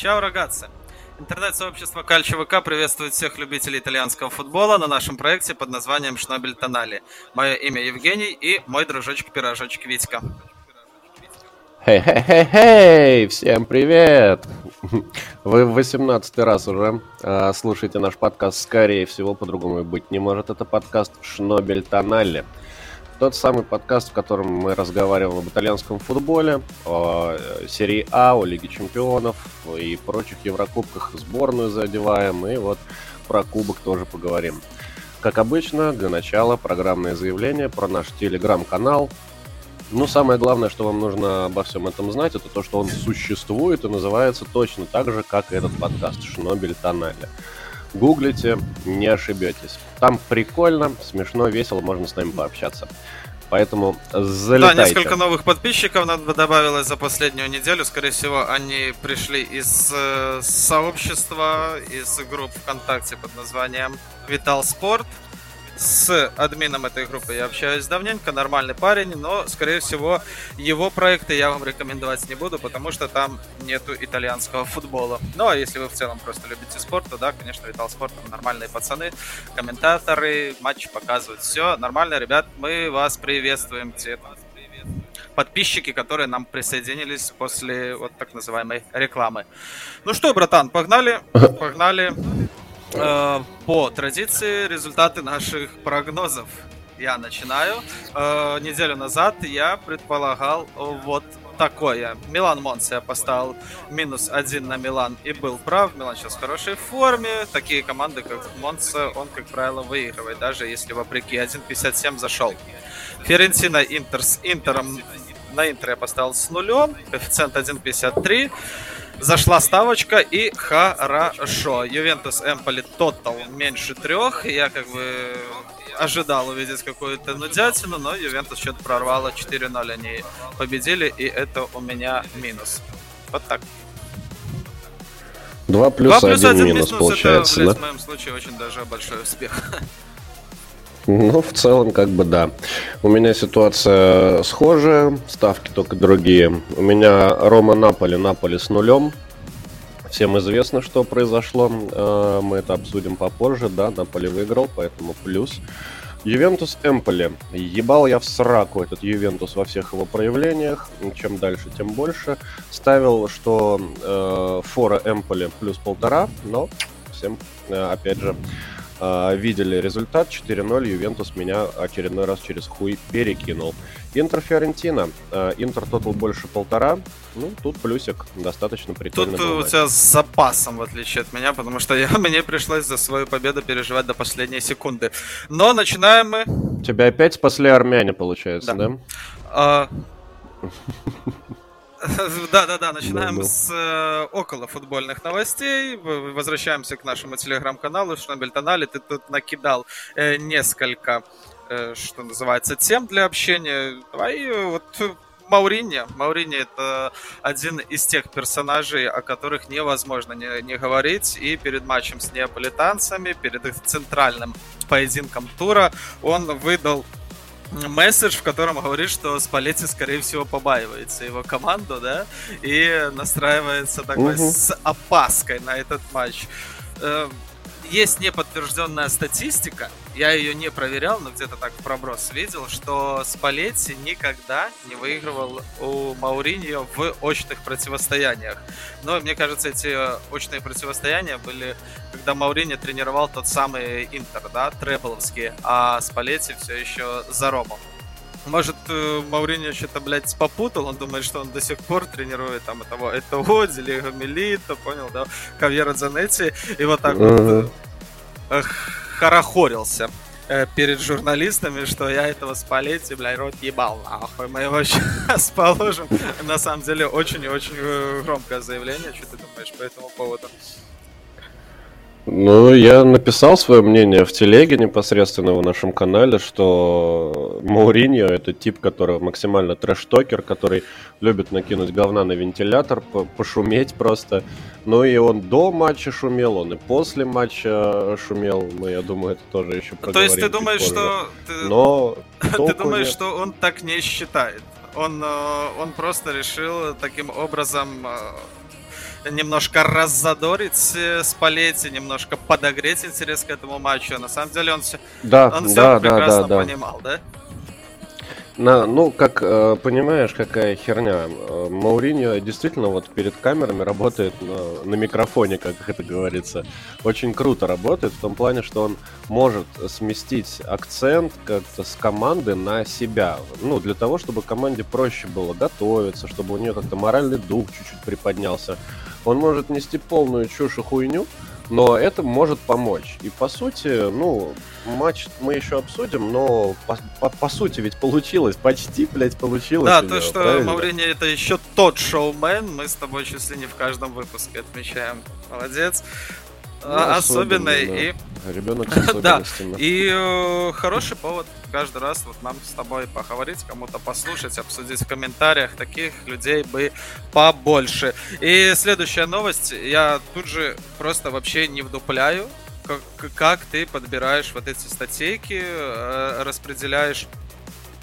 Чао, рогатцы! Интернет-сообщество Кальчо ВК приветствует всех любителей итальянского футбола на нашем проекте под названием Шнобель Тонали. Мое имя Евгений и мой дружочек-пирожочек Витька. Хей-хей-хей-хей! Всем привет! Вы в 18 раз уже э, слушаете наш подкаст, скорее всего, по-другому быть не может. Это подкаст Шнобель Тонали. Тот самый подкаст, в котором мы разговариваем об итальянском футболе, о э, серии А, о Лиге Чемпионов и прочих Еврокубках сборную задеваем, и вот про Кубок тоже поговорим. Как обычно, для начала программное заявление про наш телеграм-канал. Ну, самое главное, что вам нужно обо всем этом знать, это то, что он существует и называется точно так же, как и этот подкаст «Шнобель Тоннеля». Гуглите, не ошибетесь. Там прикольно, смешно, весело, можно с нами пообщаться. Поэтому залетайте. Да, несколько новых подписчиков добавилось за последнюю неделю. Скорее всего, они пришли из э, сообщества, из групп ВКонтакте под названием Витал Спорт. С админом этой группы я общаюсь давненько, нормальный парень, но, скорее всего, его проекты я вам рекомендовать не буду, потому что там нету итальянского футбола. Ну, а если вы в целом просто любите спорт, то да, конечно, Витал Спорт, там нормальные пацаны, комментаторы, матч показывают, все нормально, ребят, мы вас приветствуем, те подписчики, которые нам присоединились после вот так называемой рекламы. Ну что, братан, погнали, погнали. Э, по традиции результаты наших прогнозов. Я начинаю. Э, неделю назад я предполагал вот такое. Милан Монс я поставил минус один на Милан и был прав. Милан сейчас в хорошей форме. Такие команды, как Монса, он, как правило, выигрывает, даже если вопреки 1.57 зашел. Ферентина Интер с Интером на Интер я поставил с нулем. Коэффициент 1.53. Зашла ставочка и хорошо. Ювентус Эмполи тотал меньше трех. Я как бы ожидал увидеть какую-то нудятину, но Ювентус что-то прорвало 4-0. Они победили, и это у меня минус. Вот так. Два плюс, Два плюс один, один минус, минус получается, это, да? в моем случае очень даже большой успех. Ну, в целом, как бы да. У меня ситуация схожая, ставки только другие. У меня Рома Наполи, Наполи с нулем. Всем известно, что произошло. Э, мы это обсудим попозже. Да, Наполи выиграл, поэтому плюс. Ювентус Эмполи. Ебал я в сраку этот Ювентус во всех его проявлениях. Чем дальше, тем больше. Ставил, что э, фора Эмполи плюс полтора, но всем, э, опять же, видели результат 4-0, Ювентус меня очередной раз через хуй перекинул. Интер Фиорентина. Uh, Интер тотал больше полтора. Ну, тут плюсик достаточно прикольно. Тут бывает. у тебя с запасом, в отличие от меня, потому что я, мне пришлось за свою победу переживать до последней секунды. Но начинаем мы... Тебя опять спасли армяне, получается, да? да? Uh... Да-да-да, начинаем с э, около футбольных новостей. Возвращаемся к нашему телеграм-каналу Шнобель Тонали. Ты тут накидал э, несколько, э, что называется, тем для общения. Давай э, вот Мауриньо. Мауриньо это один из тех персонажей, о которых невозможно не, не говорить. И перед матчем с неаполитанцами, перед их центральным поединком тура, он выдал месседж, в котором говорит, что Спалетти, скорее всего, побаивается его команду, да, и настраивается такой угу. с опаской на этот матч. Есть неподтвержденная статистика, я ее не проверял, но где-то так в проброс видел, что Спалетти никогда не выигрывал у Мауриньо в очных противостояниях. Но мне кажется, эти очные противостояния были, когда Мауриньо тренировал тот самый Интер, да, Требловский, а Спалетти все еще за Ромом. Может, э, Мауриньо что-то, блядь, попутал, он думает, что он до сих пор тренирует там этого этого Дилего Мелита, понял, да, Кавьера Занетти, и вот так uh-huh. вот э, хорохорился э, перед журналистами, что я этого спалеть и, блядь, рот ебал, нахуй. Мы его сейчас положим. На самом деле, очень и очень громкое заявление. Что ты думаешь по этому поводу? Ну, я написал свое мнение в телеге непосредственно в нашем канале, что Мауриньо это тип, который максимально трэш-токер, который любит накинуть говна на вентилятор, пошуметь просто. Ну и он до матча шумел, он и после матча шумел. Мы, я думаю, это тоже еще поговорим. То есть ты думаешь, позже. что... Ты... Но ты думаешь, нет. что он так не считает? Он, э, он просто решил таким образом э, немножко раззадорить э, Спалетти, немножко подогреть интерес к этому матчу. На самом деле он все, Да, он все да, да, прекрасно да, да. понимал, да? На, ну, как э, понимаешь, какая херня. Э, Мауриньо действительно вот перед камерами работает на, на микрофоне, как это говорится. Очень круто работает в том плане, что он может сместить акцент как-то с команды на себя. Ну, для того, чтобы команде проще было готовиться, чтобы у нее как-то моральный дух чуть-чуть приподнялся. Он может нести полную чушь и хуйню, но это может помочь. И по сути, ну, матч мы еще обсудим, но по, по, по сути ведь получилось, почти, блядь, получилось. Да, у то, него, что правильно? Маурини это еще тот шоумен, мы с тобой чуть ли не в каждом выпуске отмечаем. Молодец. Ну, А, и Ребенок с Да. И э, хороший повод каждый раз вот нам с тобой поговорить, кому-то послушать, обсудить в комментариях. Таких людей бы побольше. И следующая новость. Я тут же просто вообще не вдупляю, как, как ты подбираешь вот эти статейки, э, распределяешь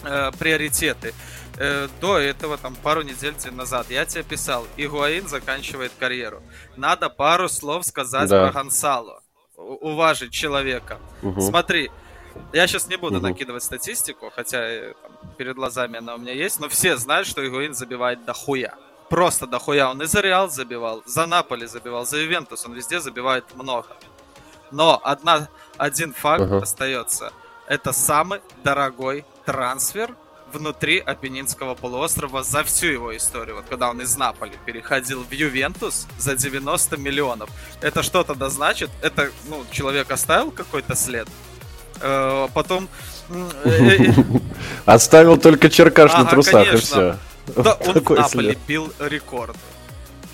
э, приоритеты. Э, До этого, там, пару недель назад, я тебе писал, Игуаин заканчивает карьеру. Надо пару слов сказать Да. про Гонсало. Уважить человека. Мгм. Смотри, я сейчас не буду Мгм. накидывать статистику, хотя э, там, перед глазами она у меня есть, но все знают, что Игуин забивает дохуя. Просто дохуя. Он и за Реал забивал, за Наполи забивал, за Ювентус. Он везде забивает много. Но одна, один факт Ага. остается. Это самый дорогой трансфер внутри Апеннинского полуострова за всю его историю. Вот когда он из Наполи переходил в Ювентус за 90 миллионов. Это что тогда значит? Это, ну, человек оставил какой-то след. Э, Потом... э, э, Оставил только черкаш на трусах и все. Да, он в Наполи бил рекорды.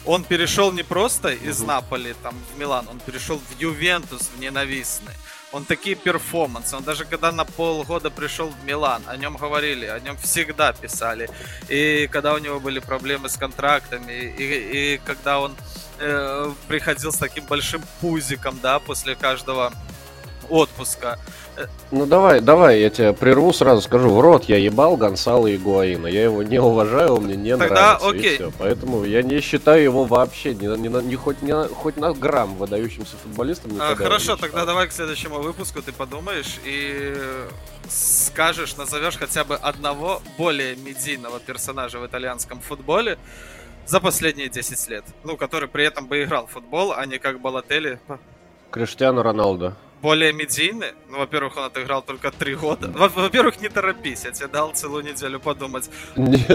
Он перешел не просто из. Наполи там в Милан, он перешел в Ювентус, в ненавистный. Он такие перформансы, он даже когда на полгода пришел в Милан, о нем говорили, о нем всегда писали. И когда у него были проблемы с контрактами, и, и когда он э, приходил с таким большим пузиком, да, после каждого отпуска. Ну давай, давай, я тебя прерву, сразу скажу. В рот я ебал Гонсало и Гуаина. Я его не уважаю, он мне не Тогда нравится. окей. И все. Поэтому я не считаю его вообще ни, ни, ни хоть, ни хоть на грамм выдающимся футболистом. А, хорошо, тогда давай к следующему выпуску ты подумаешь и скажешь, назовешь хотя бы одного более медийного персонажа в итальянском футболе за последние 10 лет. Ну, который при этом бы играл в футбол, а не как Балотели. Криштиану Роналдо. Более медийный? Ну, во-первых, он отыграл только 3 года. Во- Во-первых, не торопись, я тебе дал целую неделю подумать. Не,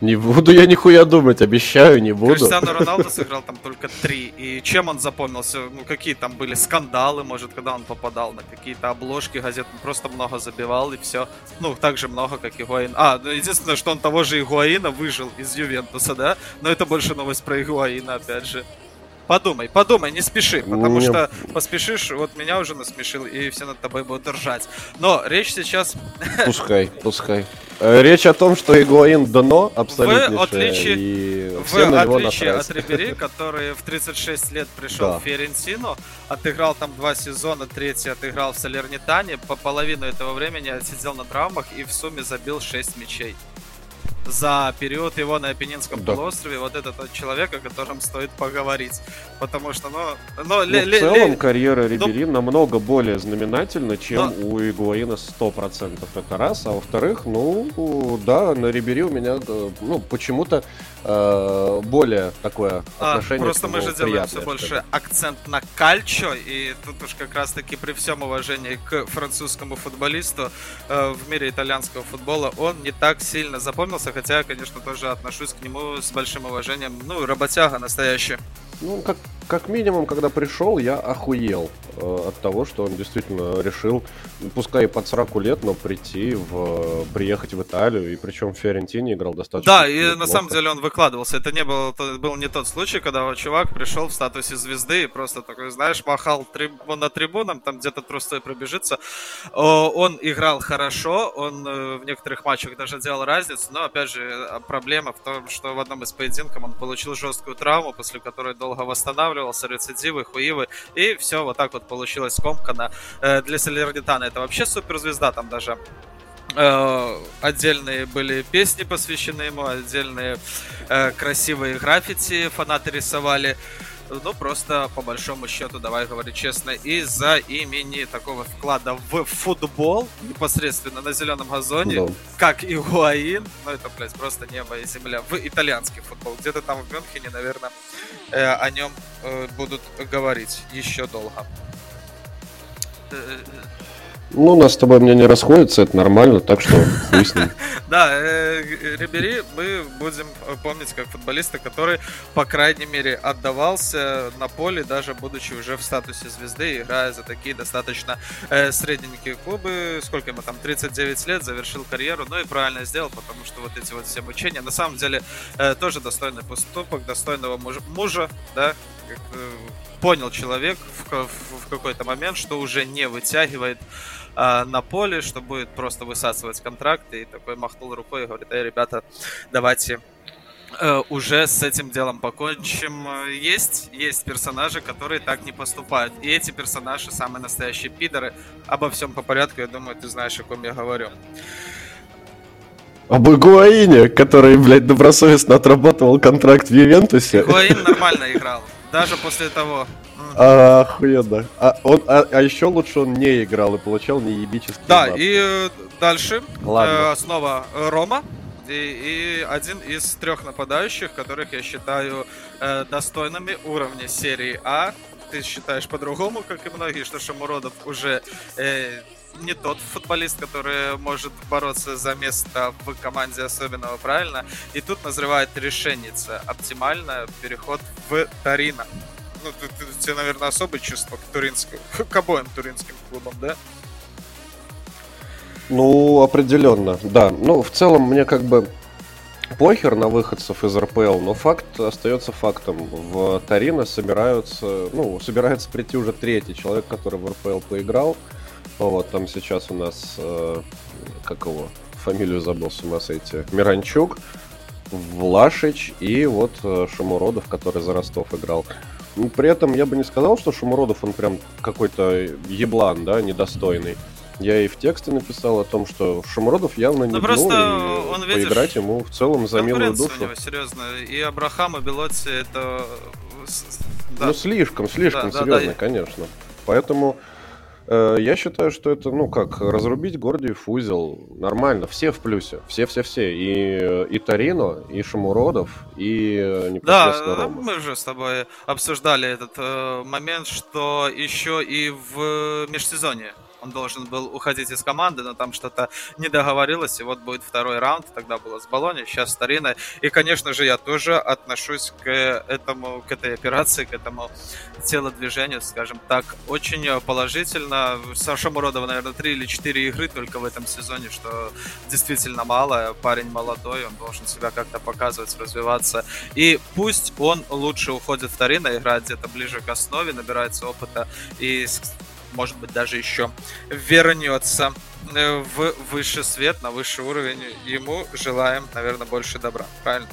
не буду я нихуя думать, обещаю, не буду. Криштиану Роналду сыграл там только три. И чем он запомнился? Ну, какие там были скандалы, может, когда он попадал на какие-то обложки газет. Он просто много забивал, и все. Ну, так же много, как Игуаин. А, ну, единственное, что он того же Игуаина выжил из Ювентуса, да? Но это больше новость про Игуаина, опять же. Подумай, подумай, не спеши, потому Не- что поспешишь, вот меня уже насмешил, и все над тобой будут ржать. Но речь сейчас Пускай, пускай. Э, Речь о том, что Игуаин дно абсолютно. отличие- и В отличие от Рибери, который в 36 лет пришел Да. в Фиорентину, отыграл там два сезона, третий отыграл в Салернитане, по половину этого времени сидел на травмах и в сумме забил 6 мячей. За период его на Апеннинском Да. полуострове вот это тот человек, о котором стоит поговорить. Потому что, ну... ну, Ну, ле- в целом ле- карьера Рибери намного более знаменательна, чем Но- у Игуаина 100%. Это раз. А во-вторых, ну, да, на Рибери у меня, э, ну, почему-то э, более такое А, отношение просто к мы же делаем все больше акцент на кальчо, и тут уж как раз-таки при всем уважении к французскому футболисту э, в мире итальянского футбола он не так сильно запомнился, хотя конечно, тоже отношусь к нему с большим уважением. Ну, работяга настоящий. Ну, как, как минимум, когда пришел, я охуел э, от того, что он действительно решил, пускай и под 40 лет, но прийти в, приехать в Италию, и причем в Фиорентине играл достаточно Да, и на неплохо. самом деле он выкладывался. Это не был, это был не тот случай, когда чувак пришел в статусе звезды и просто такой, знаешь, махал трибу- на трибунам, там где-то трустой пробежится. Он играл хорошо, он э, в некоторых матчах даже делал разницу, но опять же э, проблема в том, что в одном из поединков он получил жесткую травму, после которой долго восстанавливался, рецидивы, хуивы, и все вот так вот получилось скомкано. Э, Для Салернитана это вообще суперзвезда, там даже Э, отдельные были песни посвящены ему, отдельные э, красивые граффити фанаты рисовали. Ну, просто по большому счету, давай говорить честно, из-за имени такого вклада в футбол непосредственно на зеленом газоне, да. как и Гуаин, ну это, блядь, просто небо и земля, в итальянский футбол. Где-то там в Мюнхене, наверное, э, о нем э, будут говорить еще долго. Э, ну, у нас с тобой мнение расходится, это нормально, так что хуй с ним. Да, э, Рибери мы будем помнить как футболиста, который, по крайней мере, отдавался на поле, даже будучи уже в статусе звезды, играя за такие достаточно э, средненькие клубы. Сколько ему там, 39 лет, завершил карьеру, ну и правильно сделал, потому что вот эти вот все мучения, на самом деле, э, тоже достойный поступок, достойного мужа, мужа да, понял человек в, в, в какой-то момент, что уже не вытягивает э, на поле, что будет просто высасывать контракты. И такой махнул рукой и говорит, эй, ребята, давайте э, уже с этим делом покончим. Есть, есть персонажи, которые так не поступают. И эти персонажи самые настоящие пидоры. Обо всем по порядку, я думаю, ты знаешь, о ком я говорю. Об Игуаине, который, блядь, добросовестно отработал контракт в Ювентусе. Игуаин нормально играл. Даже после того. А, охуенно. А, он, а, а еще лучше он не играл и получал неебический Да, баб. и э, дальше Ладно. Э, снова Рома. И, и один из трех нападающих, которых я считаю э, достойными уровня серии А. Ты считаешь по-другому, как и многие, что Шамуродов уже э, не тот футболист, который может бороться за место в команде особенного, правильно? И тут назревает решенница. Оптимально переход в Торино. Ну, ты, ты, тебе, наверное, особое чувство к туринскому, к обоим туринским клубам, да? Ну, определенно, да. Ну, в целом, мне как бы похер на выходцев из РПЛ, но факт остается фактом. В Торино собираются, ну, собирается прийти уже третий человек, который в РПЛ поиграл. Вот, там сейчас у нас, э, как его, фамилию забыл с ума сойти, Миранчук, Влашич и вот э, Шамуродов, который за Ростов играл. Ну, при этом я бы не сказал, что Шамуродов, он прям какой-то еблан, да, недостойный. Я и в тексте написал о том, что Шамуродов явно не ну, просто дно, он, видишь, поиграть ему в целом за милую душу. У него, серьезно. И Абрахам, и Белотти это... Да. Ну, слишком, слишком да, серьезно, да, да. конечно. Поэтому Э, я считаю, что это, ну как, разрубить Гордиев узел нормально. Все в плюсе. Все-все-все. И, и Торино, и Шамуродов, и э, непосредственно Да, Рома. мы же с тобой обсуждали этот э, момент, что еще и в межсезонье он должен был уходить из команды, но там что-то не договорилось, и вот будет второй раунд, тогда было с Болони, сейчас старина. И, конечно же, я тоже отношусь к этому, к этой операции, к этому телодвижению, скажем так, очень положительно. Саша Муродова, наверное, три или четыре игры только в этом сезоне, что действительно мало. Парень молодой, он должен себя как-то показывать, развиваться. И пусть он лучше уходит в Торино, играет где-то ближе к основе, набирается опыта и может быть, даже еще вернется э, в высший свет, на высший уровень. Ему желаем, наверное, больше добра. Правильно?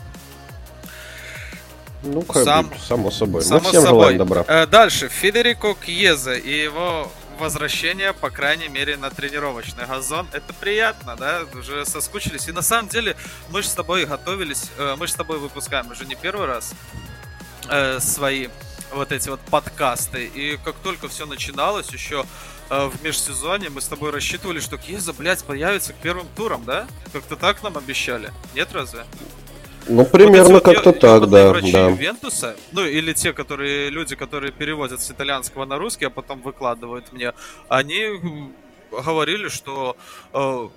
Ну, как Сам... бы, само собой. Само Мы всем собой. желаем добра. Э, дальше. Федерико Кьеза и его возвращение, по крайней мере, на тренировочный газон. Это приятно, да? Уже соскучились. И на самом деле мы же с тобой готовились, э, мы же с тобой выпускаем уже не первый раз свои вот эти вот подкасты. И как только все начиналось, еще э, в межсезонье мы с тобой рассчитывали, что Кьеза, блядь, появится к первым турам, да? Как-то так нам обещали. Нет, разве? Ну, примерно вот как-то вот так, да. врачи да. Ювентуса, ну, или те, которые, люди, которые переводят с итальянского на русский, а потом выкладывают мне, они говорили, что э,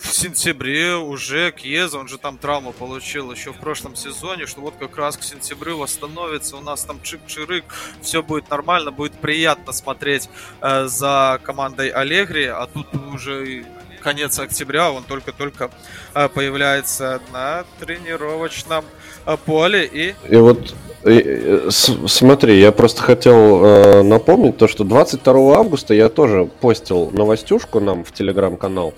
в сентябре уже Кьеза, он же там травму получил еще в прошлом сезоне, что вот как раз к сентябрю восстановится, у нас там чик-чирык, все будет нормально, будет приятно смотреть э, за командой Аллегри, а тут уже конец октября, он только-только э, появляется на тренировочном э, поле и... И вот и, смотри, я просто хотел э, напомнить то, что 22 августа я тоже постил новостюшку нам в телеграм-канал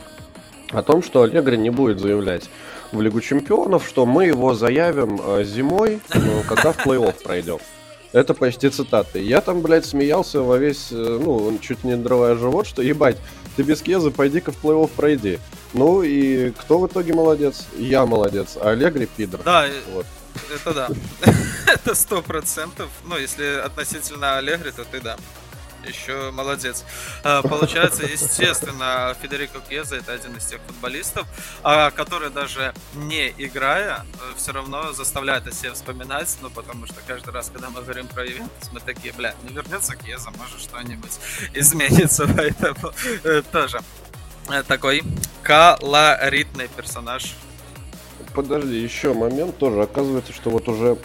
о том, что Аллегри не будет заявлять в Лигу Чемпионов, что мы его заявим э, зимой, ну, когда в плей-офф пройдем. Это почти цитаты. Я там, блядь, смеялся во весь, э, ну, чуть не надрывая живот, что ебать, ты без Кеза пойди-ка в плей-офф пройди. Ну и кто в итоге молодец? Я молодец, а Аллегри пидор. Да, вот. это да. это сто процентов. Ну, если относительно Аллегри, то ты да еще молодец. А, получается, естественно, Федерико Кьеза это один из тех футболистов, а, который даже не играя, э, все равно заставляет о себе вспоминать, ну, потому что каждый раз, когда мы говорим про Ювентус, мы такие, бля, не вернется Кьеза, может что-нибудь изменится, поэтому э, тоже э, такой колоритный персонаж. Подожди, еще момент тоже. Оказывается, что вот уже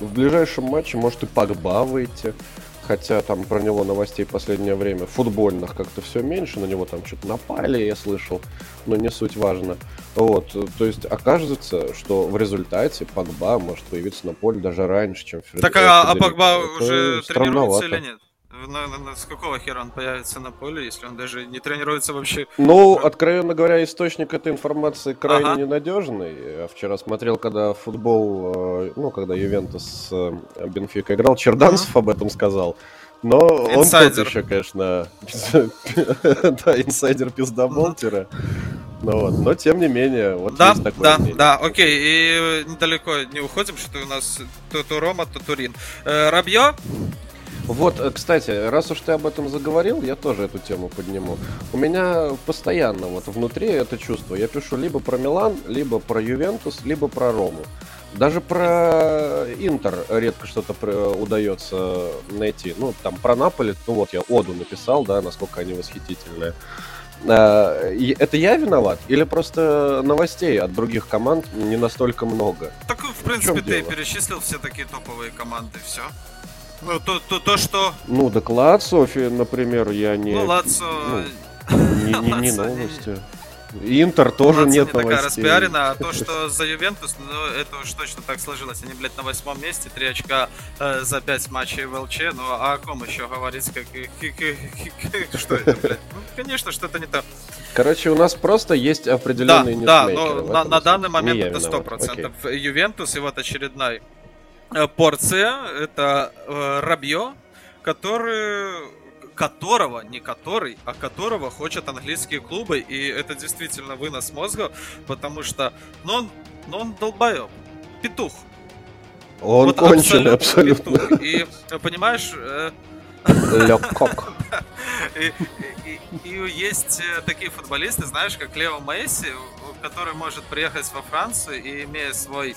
в ближайшем матче может и Погба выйти хотя там про него новостей в последнее время футбольных как-то все меньше, на него там что-то напали, я слышал, но не суть важно. Вот, то есть окажется, что в результате Погба может появиться на поле даже раньше, чем Фред... Так а, а Погба уже тренируется или нет? На, на, на, с какого хера он появится на поле, если он даже не тренируется вообще? Ну, откровенно говоря, источник этой информации крайне ага. ненадежный. Я вчера смотрел, когда футбол, э, ну, когда Ювентус с э, Бенфика играл, Черданцев ага. об этом сказал. Но инсайдер. он тот еще, конечно, да, инсайдер пиздоболтера. Ну вот, но тем не менее, вот да, есть такое Да, мнение. да, окей, и недалеко не уходим, что у нас то, то Рома, то Турин. Э, Рабье вот, э, кстати, раз уж ты об этом заговорил, я тоже эту тему подниму. У меня постоянно вот внутри это чувство. Я пишу либо про Милан, либо про Ювентус, либо про Рому. Даже про Интер редко что-то удается найти. Ну, там про Наполи, ну вот я Оду написал, да, насколько они восхитительные. А, это я виноват? Или просто новостей от других команд не настолько много? Так, в принципе, в ты дело? перечислил все такие топовые команды, все. Ну, то, то, то, что... Ну, так Лацо, например, я не... Ну, Лацо... Ну, не, не, не новости. Интер тоже Лацо нет не новостей. такая распиарена, а то, что за Ювентус, ну, это уж точно так сложилось. Они, блядь, на восьмом месте, три очка э, за пять матчей в ЛЧ. Ну, а о ком еще говорить? Как, что это, блядь? Ну, конечно, что-то не то. Короче, у нас просто есть определенные Да, да, но на, на данный момент это сто процентов. Ювентус и вот очередной порция это э, Рабье, который которого, не который, а которого хотят английские клубы, и это действительно вынос мозга, потому что, ну он, ну он долбоеб, петух. Он вот конченый абсолютно. абсолютно. И понимаешь... Э... Лекок. И, и, и есть э, такие футболисты, знаешь, как Лео Месси, который может приехать во Францию и имея свой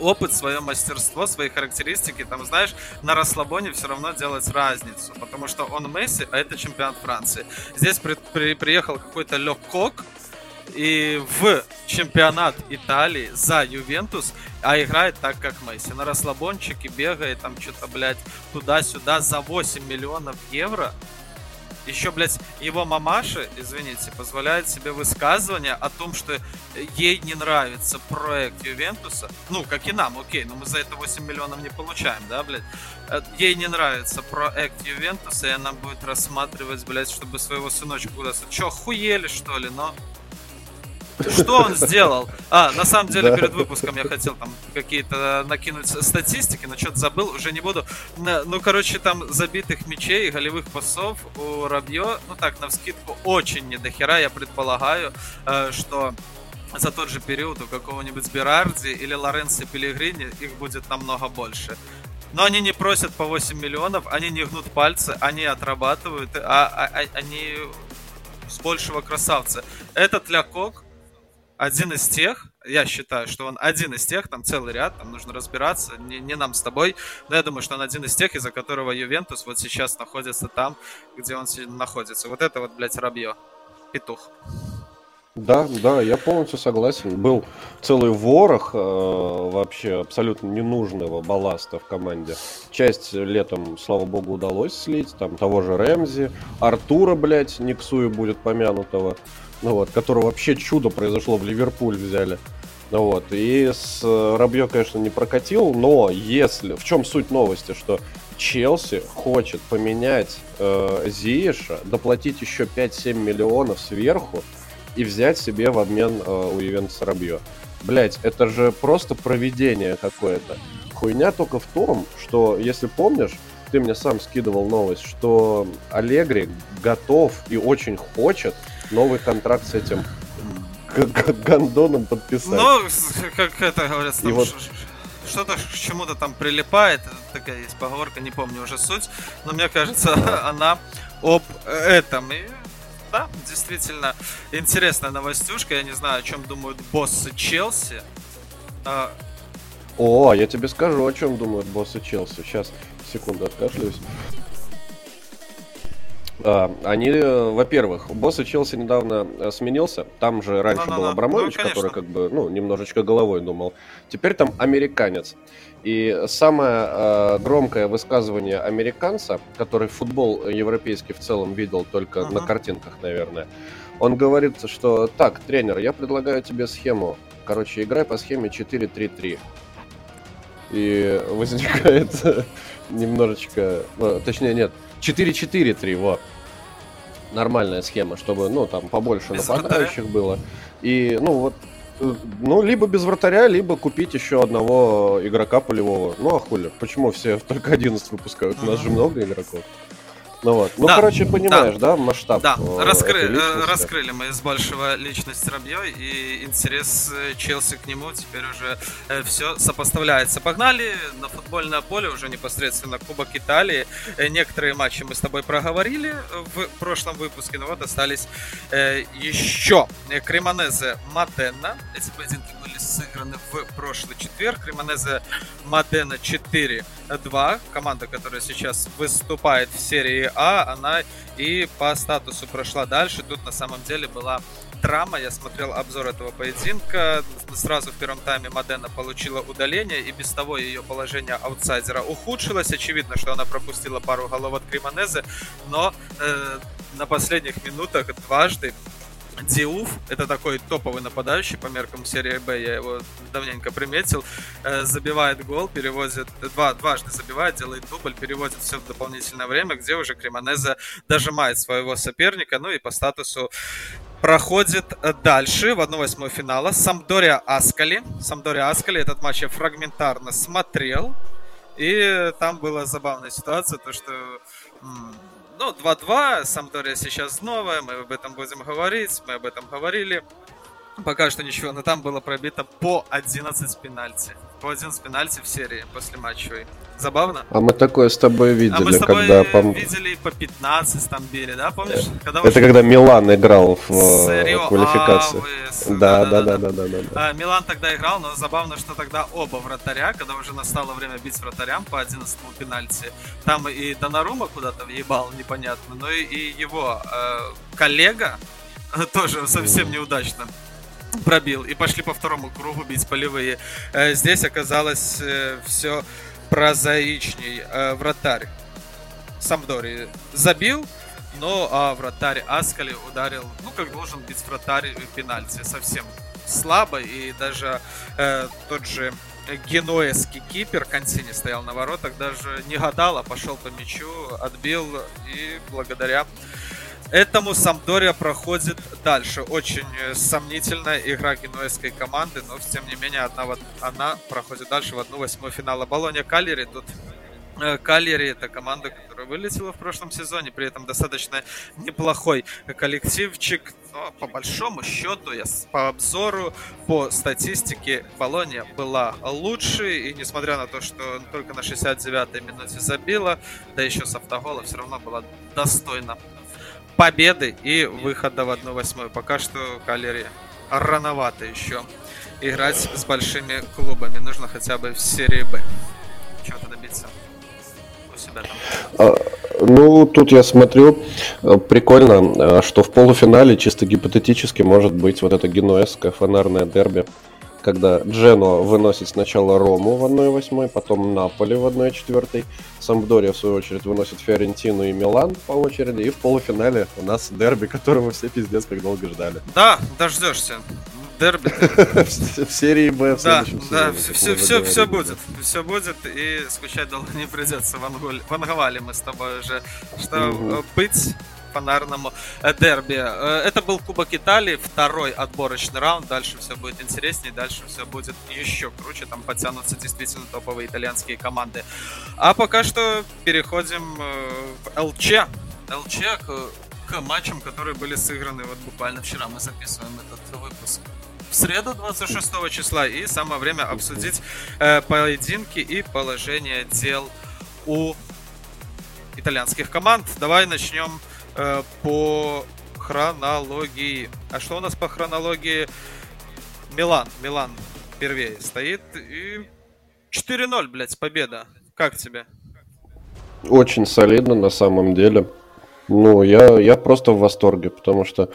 опыт, свое мастерство, свои характеристики, там, знаешь, на расслабоне все равно делать разницу, потому что он Месси, а это чемпионат Франции. Здесь при, при, приехал какой-то Кок, и в чемпионат Италии за Ювентус, а играет так, как Месси. На расслабончике бегает, там что-то, блядь, туда-сюда за 8 миллионов евро. Еще, блядь, его мамаша, извините, позволяет себе высказывание о том, что ей не нравится проект Ювентуса. Ну, как и нам, окей, но мы за это 8 миллионов не получаем, да, блядь? Э, ей не нравится проект Ювентуса, и она будет рассматривать, блядь, чтобы своего сыночка куда-то... Че, хуели, что ли? Но что он сделал? А, на самом деле, перед выпуском я хотел там какие-то накинуть статистики, но что-то забыл, уже не буду. Ну, короче, там забитых мячей, голевых пасов у Рабье, ну так, на вскидку, очень не дохера, я предполагаю, э, что за тот же период у какого-нибудь Берарди или Лоренцо Пелегрини их будет намного больше. Но они не просят по 8 миллионов, они не гнут пальцы, они отрабатывают, а, а, а они с большего красавца. Этот Лякок один из тех, я считаю, что он один из тех, там целый ряд, там нужно разбираться, не, не нам с тобой, но я думаю, что он один из тех, из-за которого Ювентус вот сейчас находится там, где он находится. Вот это вот, блядь, Рабье. Петух. Да, да, я полностью согласен. Был целый ворох э, вообще абсолютно ненужного балласта в команде. Часть летом, слава богу, удалось слить. Там того же Рэмзи, Артура, блядь, Никсую будет помянутого ну вот, которого вообще чудо произошло, в Ливерпуль взяли. Ну вот, и с э, Рабье, конечно, не прокатил, но если... В чем суть новости, что Челси хочет поменять э, Зиеша, доплатить еще 5-7 миллионов сверху и взять себе в обмен э, у Ювентуса Рабье. Блять, это же просто проведение какое-то. Хуйня только в том, что, если помнишь, ты мне сам скидывал новость, что Алегри готов и очень хочет новый контракт с этим гандоном подписать. Ну, как это говорят, И вот- что-то к чему-то там прилипает, такая есть поговорка, не помню уже суть, но мне кажется, она об этом. И да, действительно, интересная новостюшка, я не знаю, о чем думают боссы Челси. А, О, я тебе скажу, о чем думают боссы Челси. Сейчас, секунду, откашляюсь. А, они, э, во-первых, босс Челси недавно э, сменился. Там же раньше был Ну-ну-ну. Абрамович, Ну, конечно. который как бы, ну, немножечко головой думал. Теперь там американец. И самое э, громкое высказывание американца, который футбол европейский в целом видел только Ага. на картинках, наверное, он говорит, что так, тренер, я предлагаю тебе схему. Короче, играй по схеме 4-3-3. И возникает немножечко, э, точнее нет, 4-4-3, вот. Нормальная схема, чтобы, ну, там побольше Без нападающих было. И, ну, вот, э, ну, либо без вратаря, либо купить еще одного игрока полевого. Ну, а хули, почему все только 11 выпускают? У нас же много игроков. Ну вот. Ну, Да, короче, понимаешь, да, масштаб Да, э, раскры- э, личности? раскрыли мы с большего личность Рабьё, и интерес э, Челси к нему теперь уже все сопоставляется. Погнали на футбольное поле уже непосредственно Кубок Италии. Некоторые матчи мы с тобой проговорили в прошлом выпуске, но вот остались еще. Кремонезе Модена. Эти поединки были сыграны в прошлый четверг. Кремонезе Модена 4-2. Команда, которая сейчас выступает в серии А, она и по статусу прошла дальше. Тут на самом деле была драма. Я смотрел обзор этого поединка. Сразу в первом тайме Модена получила удаление, и без того ее положение аутсайдера ухудшилось. Очевидно, что она пропустила пару голов от Кремонезе, но э, на последних минутах дважды Диуф, это такой топовый нападающий по меркам серии Б, я его давненько приметил, э, забивает гол, переводит, два, дважды забивает, делает дубль, переводит все в дополнительное время, где уже Кремонезе дожимает своего соперника, ну и по статусу проходит дальше в 1-8 финала Самдория Аскали. Самдория Аскали этот матч я фрагментарно смотрел. И там была забавная ситуация, то что ну, 2-2, Самдория сейчас новая, мы об этом будем говорить, мы об этом говорили. Пока что ничего, но там было пробито по 11 пенальти. По 11 пенальти в серии после матчевой. Забавно? А мы такое с тобой видели, а мы с тобой когда... пом- видели по 15 там били, да, помнишь? Когда Это уже когда Милан играл в э, Рио квалификации. Да, да, да, да, да, да. да. А, Милан тогда играл, но забавно, что тогда оба вратаря, когда уже настало время бить вратарям по 11 пенальти, там и Донарума куда-то въебал, непонятно, но и, и его э, коллега э, тоже совсем неудачно пробил. И пошли по второму кругу бить полевые. Э, здесь оказалось все прозаичней. Э, вратарь Самдори забил, но а вратарь Аскали ударил, ну, как должен быть вратарь пенальти, совсем слабо, и даже э, тот же генуэзский кипер Консини стоял на воротах, даже не гадал, а пошел по мячу, отбил, и благодаря этому Самдория проходит дальше. Очень э, сомнительная игра генуэзской команды, но тем не менее одна, она проходит дальше в одну восьмую финала. Болония Калери тут Э, Калери это команда, которая вылетела в прошлом сезоне, при этом достаточно неплохой коллективчик. Но по большому счету, я по обзору, по статистике, Болония была лучше. И несмотря на то, что только на 69-й минуте забила, да еще с автогола, все равно была достойна победы и выхода в 1-8. Пока что Калери рановато еще играть с большими клубами. Нужно хотя бы в серии Б чего-то добиться. А, Ну, тут я смотрю, э, прикольно, э, что в полуфинале чисто гипотетически может быть вот это генуэзское фонарное дерби, когда Джено выносит сначала Рому в 1-8, потом Наполи в 1-4, Сампдория, в свою очередь, выносит Фиорентину и Милан по очереди, и в полуфинале у нас дерби, которого все пиздец как долго ждали. Да, дождешься. Дерби. В серии Б в Да, да, все, все, все будет. Все будет, и скучать долго не придется. В, Анголе, в Анговале мы с тобой уже, что быть фонарному э, дерби. Э, Это был Кубок Италии, второй отборочный раунд. Дальше все будет интереснее, дальше все будет еще круче. Там подтянутся действительно топовые итальянские команды. А пока что переходим э, в ЛЧ. ЛЧ, к- к матчам, которые были сыграны вот буквально вчера. Мы записываем этот выпуск в среду 26 числа. И самое время обсудить э, поединки и положение дел у итальянских команд. Давай начнем по хронологии. А что у нас по хронологии? Милан. Милан первее стоит. И 4-0, блядь, победа. Как тебе? Очень солидно на самом деле. Ну, я, я просто в восторге, потому что,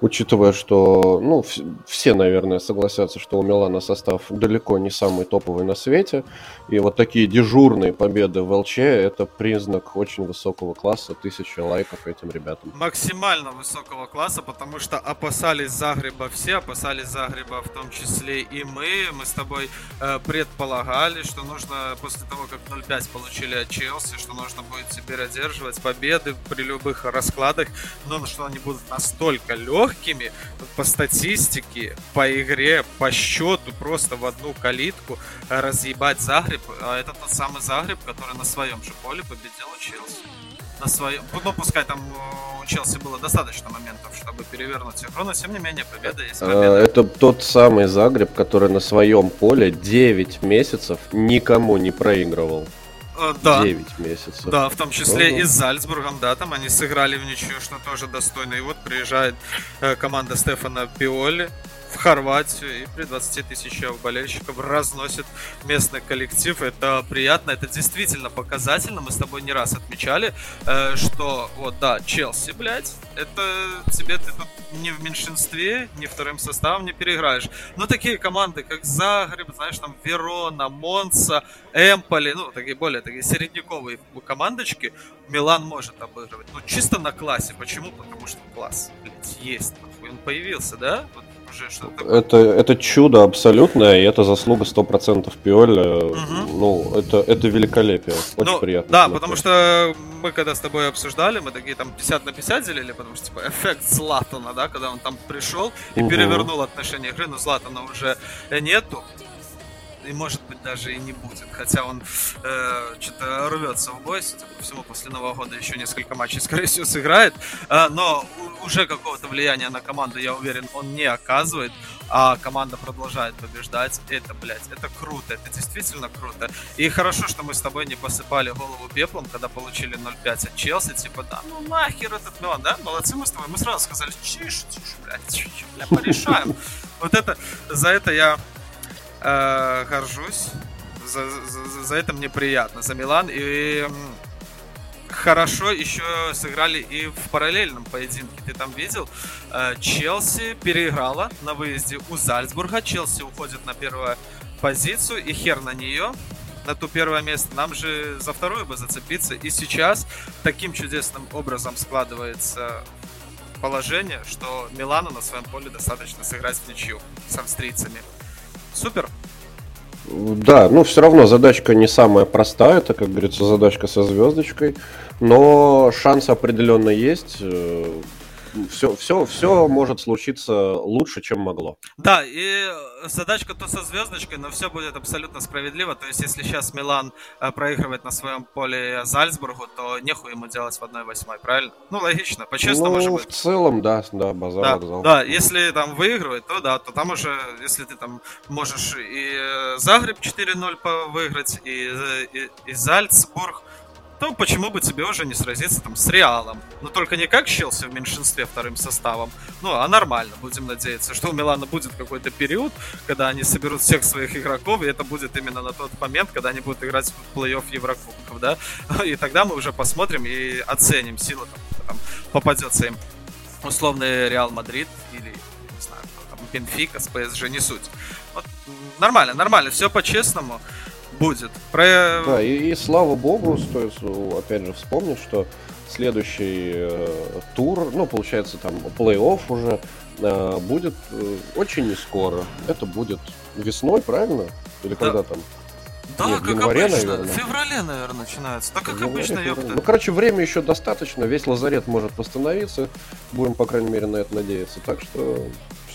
учитывая, что, ну, все, наверное, согласятся, что у Милана состав далеко не самый топовый на свете, и вот такие дежурные победы в ЛЧ – это признак очень высокого класса, тысяча лайков этим ребятам. Максимально высокого класса, потому что опасались Загреба все, опасались Загреба в том числе и мы. Мы с тобой э, предполагали, что нужно, после того, как 0-5 получили от Челси, что нужно будет теперь одерживать победы при любых их раскладах, но что они будут настолько легкими по статистике, по игре, по счету, просто в одну калитку разъебать Загреб. А это тот самый Загреб, который на своем же поле победил Челси. На своем, ну, пускай там у Челси было достаточно моментов, чтобы перевернуть игру, но тем не менее победа есть а, победа. Это тот самый Загреб, который на своем поле 9 месяцев никому не проигрывал. Э, да. 9 месяцев. Да, в том числе угу. и с Зальцбургом, да, там они сыграли в ничью, что тоже достойно. И вот приезжает э, команда Стефана Пиоли, в Хорватию и при 20 тысячах болельщиков разносит местный коллектив. Это приятно, это действительно показательно. Мы с тобой не раз отмечали, э, что вот да, Челси, блядь, это тебе ты тут не в меньшинстве, не вторым составом не переиграешь. Но такие команды, как Загреб, знаешь, там Верона, Монца, Эмполи, ну, такие более такие середняковые командочки, Милан может обыгрывать. Ну, чисто на классе. Почему? Потому что класс, блядь, есть. Он появился, да? Вот уже что-то. Это, это чудо абсолютное, и это заслуга 100% Пиоля. Угу. Ну, это, это великолепие. Очень ну, приятно. Да, смотреть. потому что мы когда с тобой обсуждали, мы такие там 50 на 50 делили, потому что типа эффект Златана, да, когда он там пришел и угу. перевернул отношение игры, но Златана уже нету и может быть даже и не будет. Хотя он э, что-то рвется в бой, судя по всему, после Нового года еще несколько матчей, скорее всего, сыграет. Э, но уже какого-то влияния на команду, я уверен, он не оказывает. А команда продолжает побеждать. Это, блядь, это круто, это действительно круто. И хорошо, что мы с тобой не посыпали голову пеплом, когда получили 0-5 от Челси. Типа, да, ну нахер этот Милан, да? Молодцы мы с тобой. Мы сразу сказали, тише, тише, блядь, тише, бля, порешаем. Вот это, за это я э, горжусь. За, за, за это мне приятно, за Милан. И хорошо еще сыграли и в параллельном поединке. Ты там видел? Э, Челси переиграла на выезде у Зальцбурга. Челси уходит на первую позицию, и хер на нее на то первое место. Нам же за второе бы зацепиться. И сейчас таким чудесным образом складывается положение, что Милану на своем поле достаточно сыграть в ничью с австрийцами. Супер. Да, ну все равно задачка не самая простая, это, как говорится, задачка со звездочкой, но шанс определенно есть все, все, все может случиться лучше, чем могло. Да, и задачка то со звездочкой, но все будет абсолютно справедливо. То есть, если сейчас Милан э, проигрывает на своем поле Зальцбургу, то нехуй ему делать в 1-8, правильно? Ну, логично, по-честному ну, же будет. в целом, да, да, базар, да, вокзал. Да, если там выигрывает, то да, то там уже, если ты там можешь и э, Загреб 4-0 выиграть, и, э, и, и Зальцбург, то почему бы тебе уже не сразиться там с Реалом? Но только не как Челси в меньшинстве вторым составом, ну, а нормально, будем надеяться, что у Милана будет какой-то период, когда они соберут всех своих игроков, и это будет именно на тот момент, когда они будут играть в плей-офф Еврокубков, да? И тогда мы уже посмотрим и оценим силу, там, там попадется им условный Реал Мадрид или, не знаю, там, Бенфика с ПСЖ, не суть. Вот, нормально, нормально, все по-честному будет. Про... Да, и, и слава богу, стоит опять же вспомнить, что следующий э, тур, ну, получается, там, плей-офф уже э, будет э, очень не скоро. Это будет весной, правильно? Или да. когда там? Да, Нет, как январе, обычно. Наверное. В феврале, наверное, начинается. Так как январе, обычно, ёпта. Ну, короче, время еще достаточно. Весь лазарет может восстановиться. Будем, по крайней мере, на это надеяться. Так что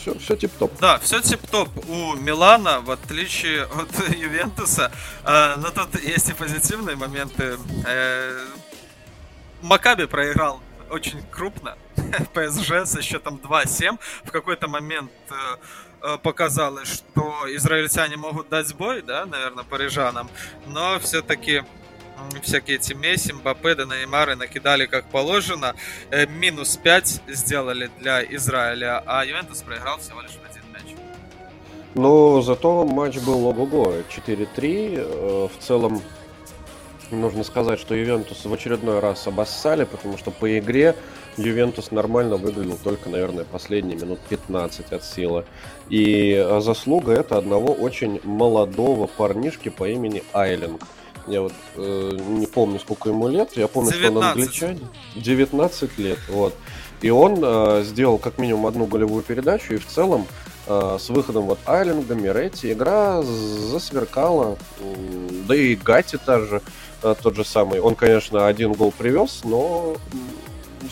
все, все тип-топ. Да, все тип-топ у Милана, в отличие от Ювентуса. Э, но тут есть и позитивные моменты. Э, Макаби проиграл очень крупно. ПСЖ со счетом 2-7. В какой-то момент показалось, что израильтяне могут дать бой, да, наверное, парижанам, но все-таки всякие эти Месси, Мбаппе, да Неймары накидали как положено. Э, минус 5 сделали для Израиля, а Ювентус проиграл всего лишь один мяч. Ну, зато матч был ого-го, 4-3. Э, в целом, нужно сказать, что Ювентус в очередной раз обоссали, потому что по игре Ювентус нормально выглядел только, наверное, последние минут 15 от силы. И заслуга это одного очень молодого парнишки по имени Айлинг. Я вот э, не помню, сколько ему лет. Я помню, 19. что он англичанин. 19 лет, вот. И он э, сделал как минимум одну голевую передачу, и в целом э, с выходом вот Айлинга, Миретти игра засверкала. Да и Гати тоже э, тот же самый. Он, конечно, один гол привез, но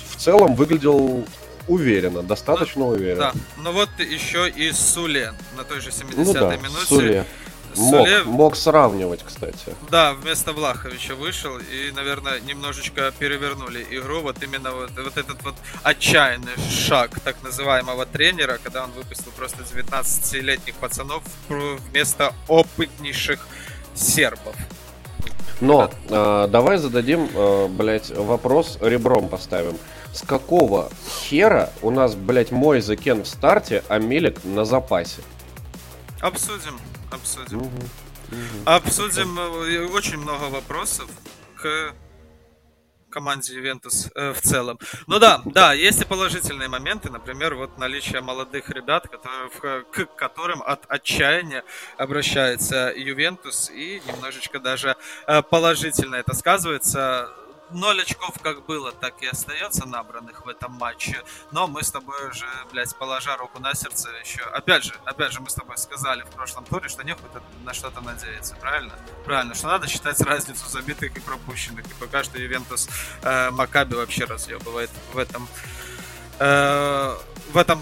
в целом выглядел уверенно, достаточно ну, уверенно. Да, но вот еще и Суле на той же 70-й ну, да, минуте. Суле. Мог, Суле... мог сравнивать, кстати. Да, вместо Влаховича вышел и, наверное, немножечко перевернули игру. Вот именно вот, вот этот вот отчаянный шаг так называемого тренера, когда он выпустил просто 19-летних пацанов вместо опытнейших сербов. Но э, давай зададим, э, блядь, вопрос ребром поставим. С какого хера у нас, блядь, мой Закен в старте, а Милик на запасе? Обсудим обсудим. Угу. Угу. Обсудим э, очень много вопросов к команде Ювентус э, в целом. Ну да, да, есть и положительные моменты, например, вот наличие молодых ребят, которые, к которым от отчаяния обращается Ювентус, и немножечко даже э, положительно это сказывается. Ноль очков как было, так и остается набранных в этом матче. Но мы с тобой уже, блядь, положа руку на сердце еще... Опять же, опять же, мы с тобой сказали в прошлом туре, что не на что-то надеяться, правильно? Правильно, что надо считать разницу забитых и пропущенных. И пока что Ювентус э, Макаби вообще разъебывает в этом... Э, в этом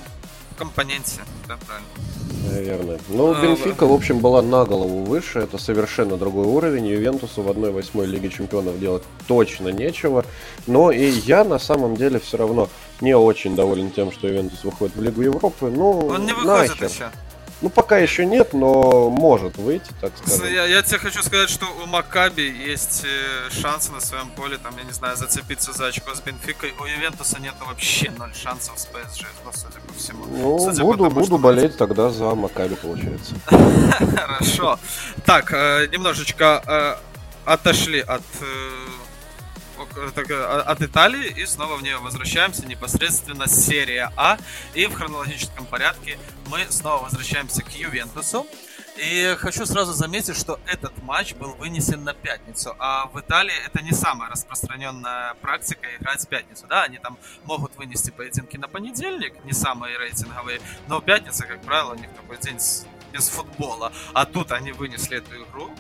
компоненте, да, правильно. Наверное. Ну, а, Бенфика, в общем, была на голову выше. Это совершенно другой уровень. Ювентусу в 1-8 Лиге Чемпионов делать точно нечего. Но и я на самом деле все равно не очень доволен тем, что Ювентус выходит в Лигу Европы. Ну, Он не выходит нахер. еще. Ну, пока еще нет, но может выйти, так сказать. Я, я тебе хочу сказать, что у Макаби есть э, шансы на своем поле, там, я не знаю, зацепиться за очко с Бенфикой. У Ювентуса нет вообще ноль шансов с ПСЖ, ну, судя по всему. Ну, судя буду, потому, буду болеть тогда за Макаби, получается. Хорошо. Так, э, немножечко э, отошли от Э, от Италии и снова в нее возвращаемся непосредственно серия А. И в хронологическом порядке мы снова возвращаемся к Ювентусу. И хочу сразу заметить, что этот матч был вынесен на пятницу, а в Италии это не самая распространенная практика играть в пятницу. Да, они там могут вынести поединки на понедельник, не самые рейтинговые, но пятница, как правило, у них такой день без футбола. А тут они вынесли эту игру,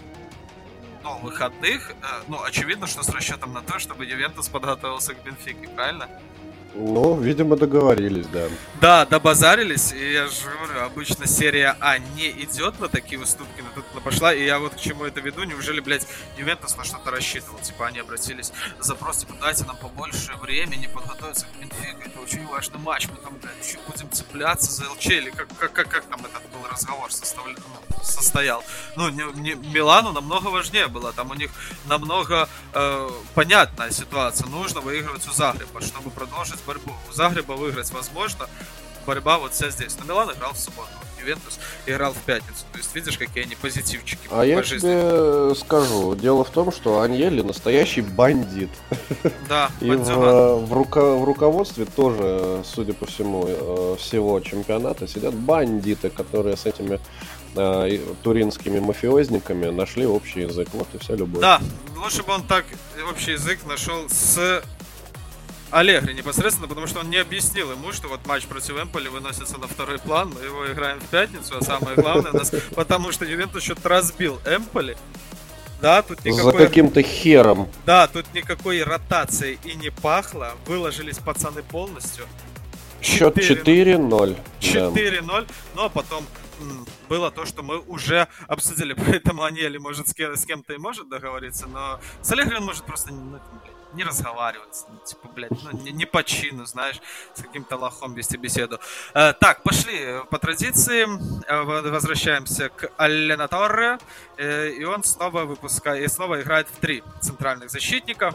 до выходных, э, ну, очевидно, что с расчетом на то, чтобы Ювентус подготовился к Бенфике, правильно? Ну, видимо, договорились, да. Да, добазарились, и я же говорю, обычно серия А не идет на такие уступки, но тут пошла, и я вот к чему это веду, неужели, блядь, Ювентус на что-то рассчитывал, типа они обратились, запрос, типа, дайте нам побольше времени подготовиться к Бенфике, это очень важный матч, мы там, блядь, еще будем цепляться за ЛЧ, или как, как, как, как там этот был разговор составлял, ну, состоял. Ну, не, не, Милану намного важнее было, там у них намного э, понятная ситуация, нужно выигрывать у Загреба, чтобы продолжить выиграть борьбу. У Загреба выиграть возможно. Борьба вот вся здесь. Но Милан играл в субботу. Ювентус играл в пятницу. То есть видишь, какие они позитивчики а по я жизни. тебе скажу. Дело в том, что Аньели настоящий бандит. Да, И в, в, руко, в руководстве тоже, судя по всему, э, всего чемпионата сидят бандиты, которые с этими э, туринскими мафиозниками нашли общий язык. Вот и вся любовь. Да, лучше бы он так общий язык нашел с Аллегри непосредственно, потому что он не объяснил ему, что вот матч против Эмполи выносится на второй план, мы его играем в пятницу, а самое главное у нас, потому что Ювентус что-то разбил Эмполи, да, тут никакой... За каким-то хером. Да, тут никакой ротации и не пахло. Выложились пацаны полностью. Счет 4-0. 4-0. Ну а потом было то, что мы уже обсудили, поэтому Анели может с, кем- с кем-то и может договориться, но с Аллегри он может просто ну, не разговаривать, ну, типа, блядь, ну, не, не по чину, знаешь, с каким-то лохом вести беседу. Э, так, пошли, по традиции, э, возвращаемся к Аллена Торре, э, и он снова выпускает, и снова играет в три центральных защитника.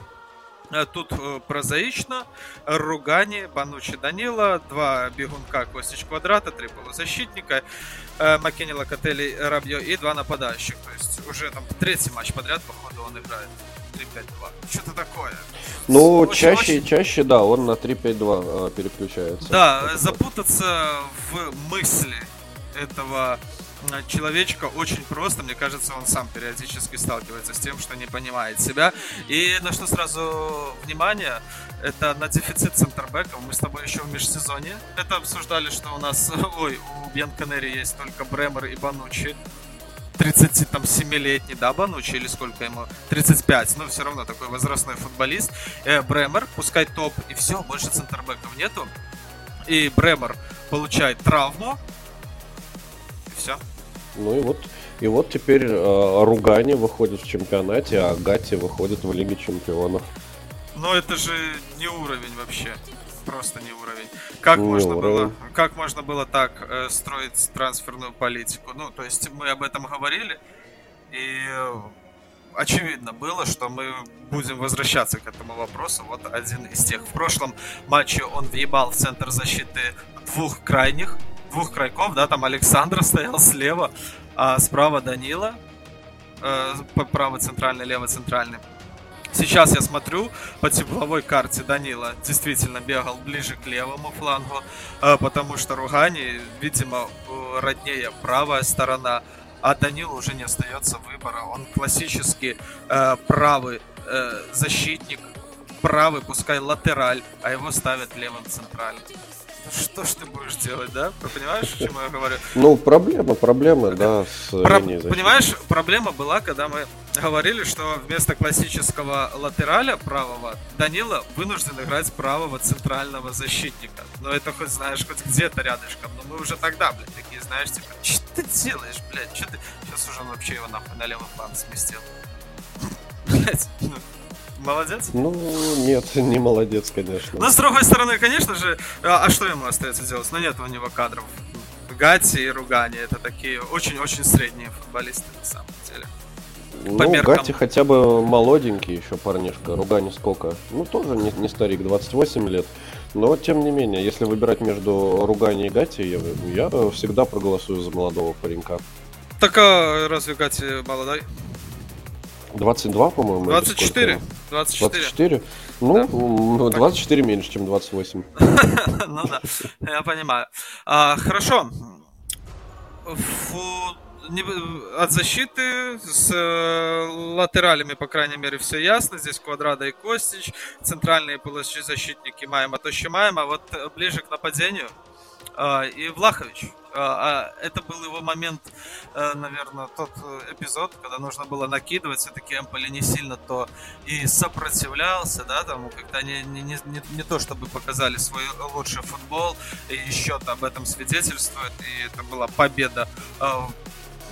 Э, тут э, прозаично. Ругани, Банучи Данила, два бегунка Костич Квадрата, три полузащитника, э, Маккенни Локотели Рабьё и два нападающих. То есть уже там третий матч подряд, походу, он играет. 3-5-2. Что-то такое. Ну, очень, чаще очень... чаще, да, он на 3-5-2 переключается. Да, запутаться в мысли этого человечка очень просто. Мне кажется, он сам периодически сталкивается с тем, что не понимает себя. И на что сразу внимание, это на дефицит центрбеков. Мы с тобой еще в межсезонье это обсуждали, что у нас, ой, у Бьянканери есть только Бремер и Банучи. 37-летний, да, Банучи, или сколько ему? 35, но все равно такой возрастной футболист. Э, Бремер, пускай топ, и все, больше центрбеков нету. И Бремер получает травму, и все. Ну и вот, и вот теперь э, Ругани выходит в чемпионате, а Гати выходит в Лиге Чемпионов. Но это же не уровень вообще. Просто не уровень. Как не можно уровень. было, как можно было так э, строить трансферную политику? Ну, то есть мы об этом говорили, и э, очевидно было, что мы будем возвращаться к этому вопросу. Вот один из тех. В прошлом матче он въебал в центр защиты двух крайних, двух крайков, да, там Александр стоял слева, а справа Данила, э, правый центральный, левый центральный. Сейчас я смотрю по тепловой карте Данила. Действительно бегал ближе к левому флангу, э, потому что Ругани, видимо, роднее правая сторона, а Данилу уже не остается выбора. Он классический э, правый э, защитник, правый, пускай латераль, а его ставят левым центральным что ж ты будешь делать, да? Понимаешь, о чем я говорю? Ну, проблема, проблема, да, с Про... Понимаешь, проблема была, когда мы говорили, что вместо классического латераля правого Данила вынужден играть правого центрального защитника. Но это хоть знаешь, хоть где-то рядышком. Но мы уже тогда, блядь, такие, знаешь, типа, что ты делаешь, блядь, что ты... Сейчас уже он вообще его нахуй на левый план сместил. Блядь, ну, Молодец? Ну, нет, не молодец, конечно. Но с другой стороны, конечно же, а, а что ему остается делать? Ну, нет у него кадров. Гати и Ругани это такие очень-очень средние футболисты на самом деле. Ну, По Гати хотя бы молоденький еще парнишка. Ругани сколько? Ну, тоже не, не старик, 28 лет. Но, тем не менее, если выбирать между Ругани и Гати, я, я всегда проголосую за молодого паренька. Так а разве Гати молодой? 22, по-моему. 24. 24. 24? Ну, да. 24 так. меньше, чем 28. Ну да, я понимаю. А, хорошо. От защиты с э, латералями, по крайней мере, все ясно. Здесь Квадрада и Костич. Центральные полузащитники маем, а то еще маем. А вот ближе к нападению а, и Влахович. А, а это был его момент, э, наверное, тот э, эпизод, когда нужно было накидывать, все-таки Эмполи не сильно то и сопротивлялся, да, там они не, не, не, не то чтобы показали свой лучший футбол, и счет об этом свидетельствует, и это была победа э,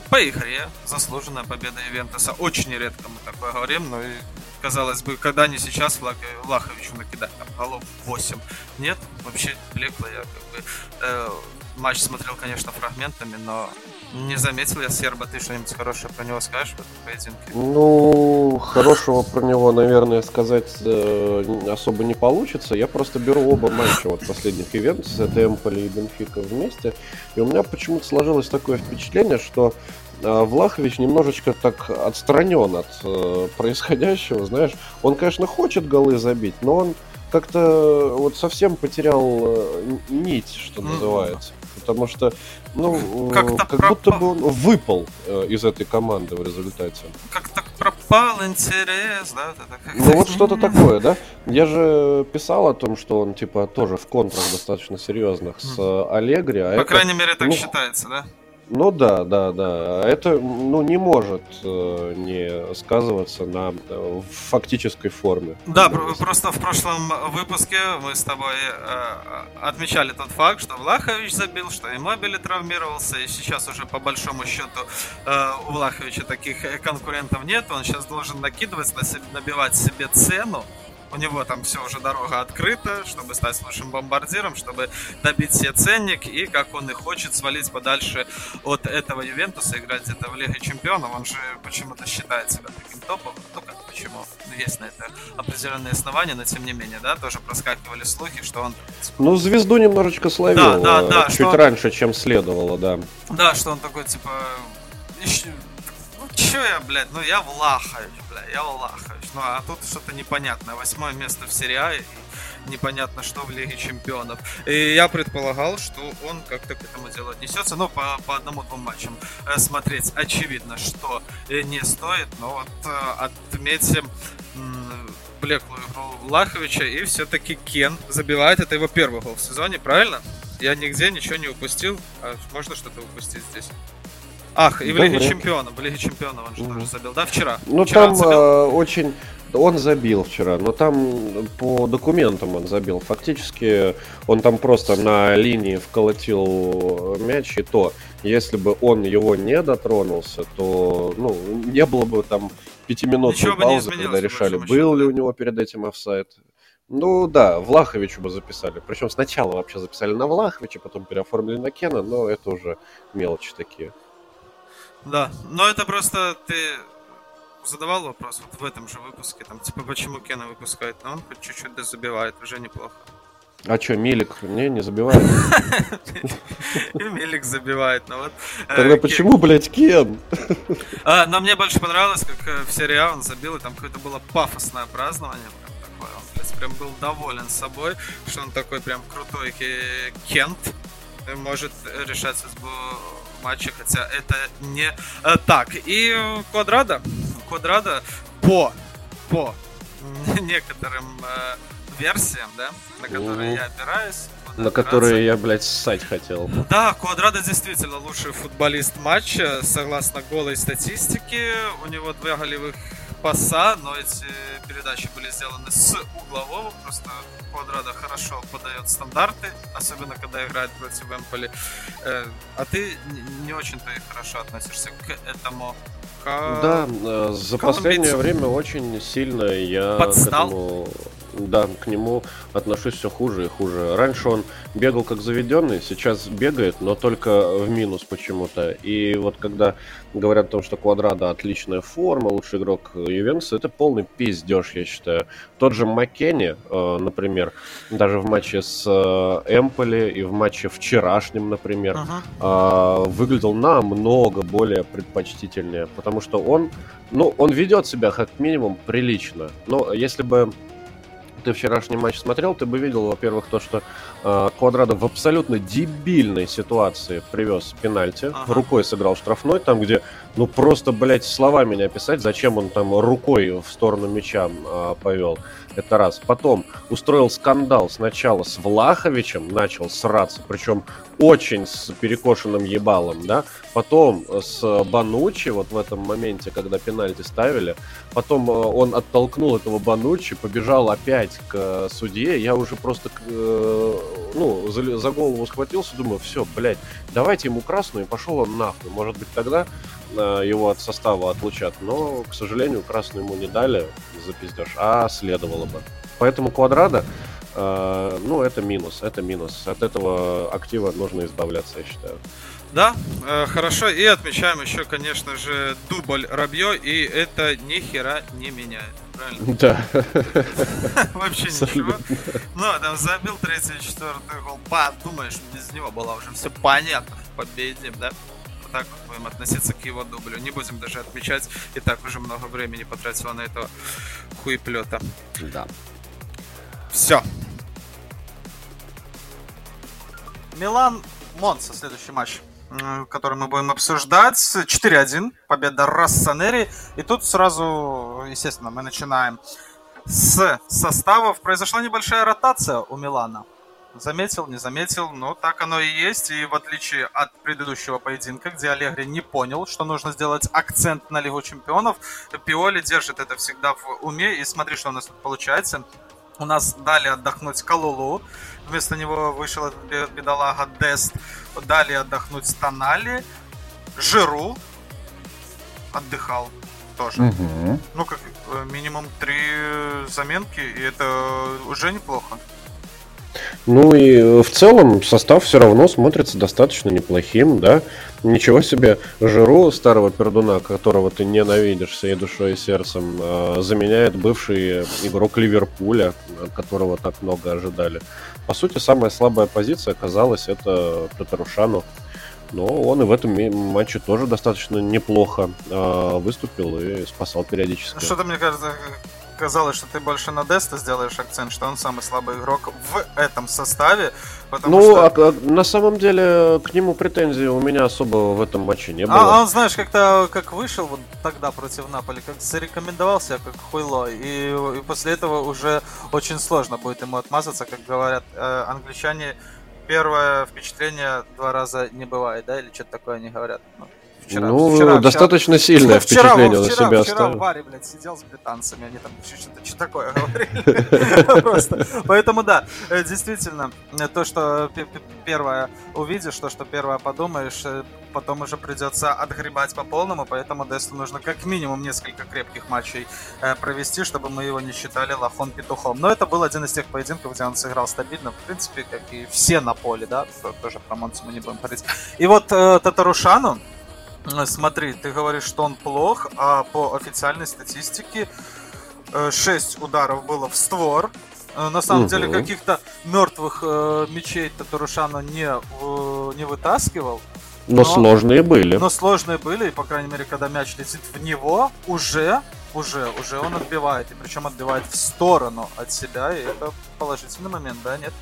по игре, заслуженная победа Ивентуса. Очень редко мы такое говорим, но и казалось бы, когда не сейчас Влах, Влаховичу накидать там голов 8. Нет, вообще блекло я как бы э, матч смотрел, конечно, фрагментами, но не заметил я Серба. Ты что-нибудь хорошее про него скажешь в этом поединке? Ну, хорошего про него, наверное, сказать э, особо не получится. Я просто беру оба матча вот последних ивентов, это Эмполи и Бенфика вместе. И у меня почему-то сложилось такое впечатление, что э, Влахович немножечко так отстранен от э, происходящего, знаешь. Он, конечно, хочет голы забить, но он как-то вот совсем потерял э, нить, что называется потому что, ну, как, как будто бы он выпал э, из этой команды в результате. Как так пропал интерес, да? Ну вот что-то такое, да? Я же писал о том, что он, типа, тоже в контрах достаточно серьезных с э, Аллегри. А По это, крайней мере, так ну, считается, да? Ну да, да, да. Это ну, не может э, не сказываться на э, фактической форме. Да, про- просто в прошлом выпуске мы с тобой э, отмечали тот факт, что Влахович забил, что и Мобили травмировался, и сейчас уже по большому счету э, у Влаховича таких конкурентов нет, он сейчас должен накидывать, набивать себе цену, у него там все уже дорога открыта, чтобы стать лучшим бомбардиром, чтобы добить себе ценник и, как он и хочет, свалить подальше от этого Ювентуса, играть где-то в Лиге Чемпионов. Он же почему-то считает себя таким топом. Ну как, почему? Ну, есть на это определенные основания, но тем не менее, да, тоже проскакивали слухи, что он... Ну, звезду немножечко словил. Да, да, да. Чуть что... раньше, чем следовало, да. Да, что он такой, типа, Че я, блядь, ну я Влахович, бля, я Влахович. Ну а тут что-то непонятное. Восьмое место в серии А и непонятно что в Лиге Чемпионов. И я предполагал, что он как-то к этому делу отнесется. Но по, по одному-двум матчам э, смотреть очевидно, что э, не стоит. Но вот э, отметим блеклую игру Влаховича и все-таки Кен забивает. Это его первый гол в сезоне, правильно? Я нигде ничего не упустил. А можно что-то упустить здесь? Ах, и в Лиге Чемпионов, в Лиге Чемпионов он же тоже забил, да, вчера? Ну вчера там э, очень... Он забил вчера, но там по документам он забил. Фактически он там просто на линии вколотил мяч, и то, если бы он его не дотронулся, то ну, не было бы там пятиминутной паузы, когда решали, был ли у него перед этим офсайд. Ну да, Влаховичу бы записали. Причем сначала вообще записали на Влаховича, потом переоформили на Кена, но это уже мелочи такие. Да, но это просто ты задавал вопрос вот в этом же выпуске, там, типа, почему Кена выпускает, но он хоть чуть-чуть забивает, уже неплохо. А что, Милик? Не, не забивает. И Милик забивает, но вот... Э, Тогда почему, блядь, Кен? А, но мне больше понравилось, как э, в серии а он забил, и там какое-то было пафосное празднование, он прям был доволен собой, что он такой прям крутой Кент, может решать судьбу матче, хотя это не э, так. И Квадрада, Квадрада по, по некоторым э, версиям, да, на которые я опираюсь, на которые я, блядь, ссать хотел. Да, Квадрада действительно лучший футболист матча, согласно голой статистике. У него два голевых паса, но эти передачи были сделаны с углового, просто Квадрада хорошо подает стандарты, особенно когда играет против Эмполи. Э, а ты не очень-то и хорошо относишься к этому. К... Да, э, за последнее время очень сильно я Подстал. к этому да, к нему отношусь все хуже и хуже. Раньше он бегал как заведенный, сейчас бегает, но только в минус почему-то. И вот когда говорят о том, что Квадрада отличная форма, лучший игрок Ювентуса, это полный пиздеж, я считаю. Тот же Маккенни, э, например, даже в матче с э, Эмполи и в матче вчерашнем, например, uh-huh. выглядел намного более предпочтительнее, потому что он, ну, он ведет себя как минимум прилично. Но если бы ты вчерашний матч смотрел, ты бы видел, во-первых, то, что Квадрадо в абсолютно дебильной ситуации привез пенальти, ага. рукой сыграл штрафной, там, где, ну, просто, блядь, словами не описать, зачем он там рукой в сторону мяча э, повел. Это раз. Потом устроил скандал сначала с Влаховичем, начал сраться, причем очень с перекошенным ебалом, да. Потом с Банучи, вот в этом моменте, когда пенальти ставили. Потом э, он оттолкнул этого Банучи, побежал опять к судье. Я уже просто, э, ну, за, за голову схватился, думаю, все, блядь, давайте ему красную, и пошел он нахуй. Может быть, тогда э, его от состава отлучат. Но, к сожалению, красную ему не дали за пиздеж, а следовало бы. Поэтому Квадрада Uh, ну, это минус, это минус. От этого актива нужно избавляться, я считаю. Да, э, хорошо. И отмечаем еще, конечно же, дубль Рабье, и это ни хера не меняет. Правильно? Да. Вообще ничего. Ну, а там забил третий и четвертый гол. Подумаешь, без него было уже все понятно. Победим, да? Вот так вот будем относиться к его дублю. Не будем даже отмечать. И так уже много времени потратила на этого хуеплета. Да. Все. Милан Монса, следующий матч который мы будем обсуждать. 4-1, победа Рассанери. И тут сразу, естественно, мы начинаем с составов. Произошла небольшая ротация у Милана. Заметил, не заметил, но так оно и есть. И в отличие от предыдущего поединка, где Аллегри не понял, что нужно сделать акцент на Лигу Чемпионов, Пиоли держит это всегда в уме. И смотри, что у нас тут получается. У нас дали отдохнуть Калулу. Вместо него вышел бедолага Дест. Дали отдохнуть Тонали. Жиру отдыхал тоже. Угу. Ну, как э, минимум три заменки, и это уже неплохо. Ну и э, в целом состав все равно смотрится достаточно неплохим, да. Ничего себе, Жиру, старого пердуна, которого ты ненавидишь всей душой и сердцем, э, заменяет бывший игрок Ливерпуля, от которого так много ожидали. По сути, самая слабая позиция оказалась это Татарушану. Но он и в этом матче тоже достаточно неплохо э, выступил и спасал периодически. Что-то, мне кажется, казалось, что ты больше на Деста сделаешь акцент, что он самый слабый игрок в этом составе. ну, что... а, а, на самом деле, к нему претензий у меня особо в этом матче не а, было. А, он, знаешь, как-то как вышел вот тогда против Наполи, как зарекомендовал себя как хуйло, и, и после этого уже очень сложно будет ему отмазаться, как говорят э, англичане. Первое впечатление два раза не бывает, да, или что-то такое они говорят. Ну, вчера. Ну, вчера, достаточно вчера, сильное вчера, впечатление вчера, на себя вчера оставил. Вчера в баре, блядь, сидел с британцами, они там что-то что такое говорили. Просто. Поэтому да, э, действительно, э, то, что первое увидишь, то, что первое подумаешь, э, потом уже придется отгребать по полному, поэтому Десту нужно как минимум несколько крепких матчей провести, чтобы мы его не считали лохом-петухом. Но это был один из тех поединков, где он сыграл стабильно, в принципе, как и все на поле, да, тоже про Монцу мы не будем говорить. И вот Татарушану, смотри, ты говоришь, что он плох, а по официальной статистике 6 э, ударов было в створ. Э, на самом угу. деле каких-то мертвых э, мечей Татарушана не, э, не вытаскивал. Но, но сложные были. Но сложные были, и по крайней мере, когда мяч летит в него, уже, уже, уже он отбивает. И причем отбивает в сторону от себя, и это положительный момент, да, нет?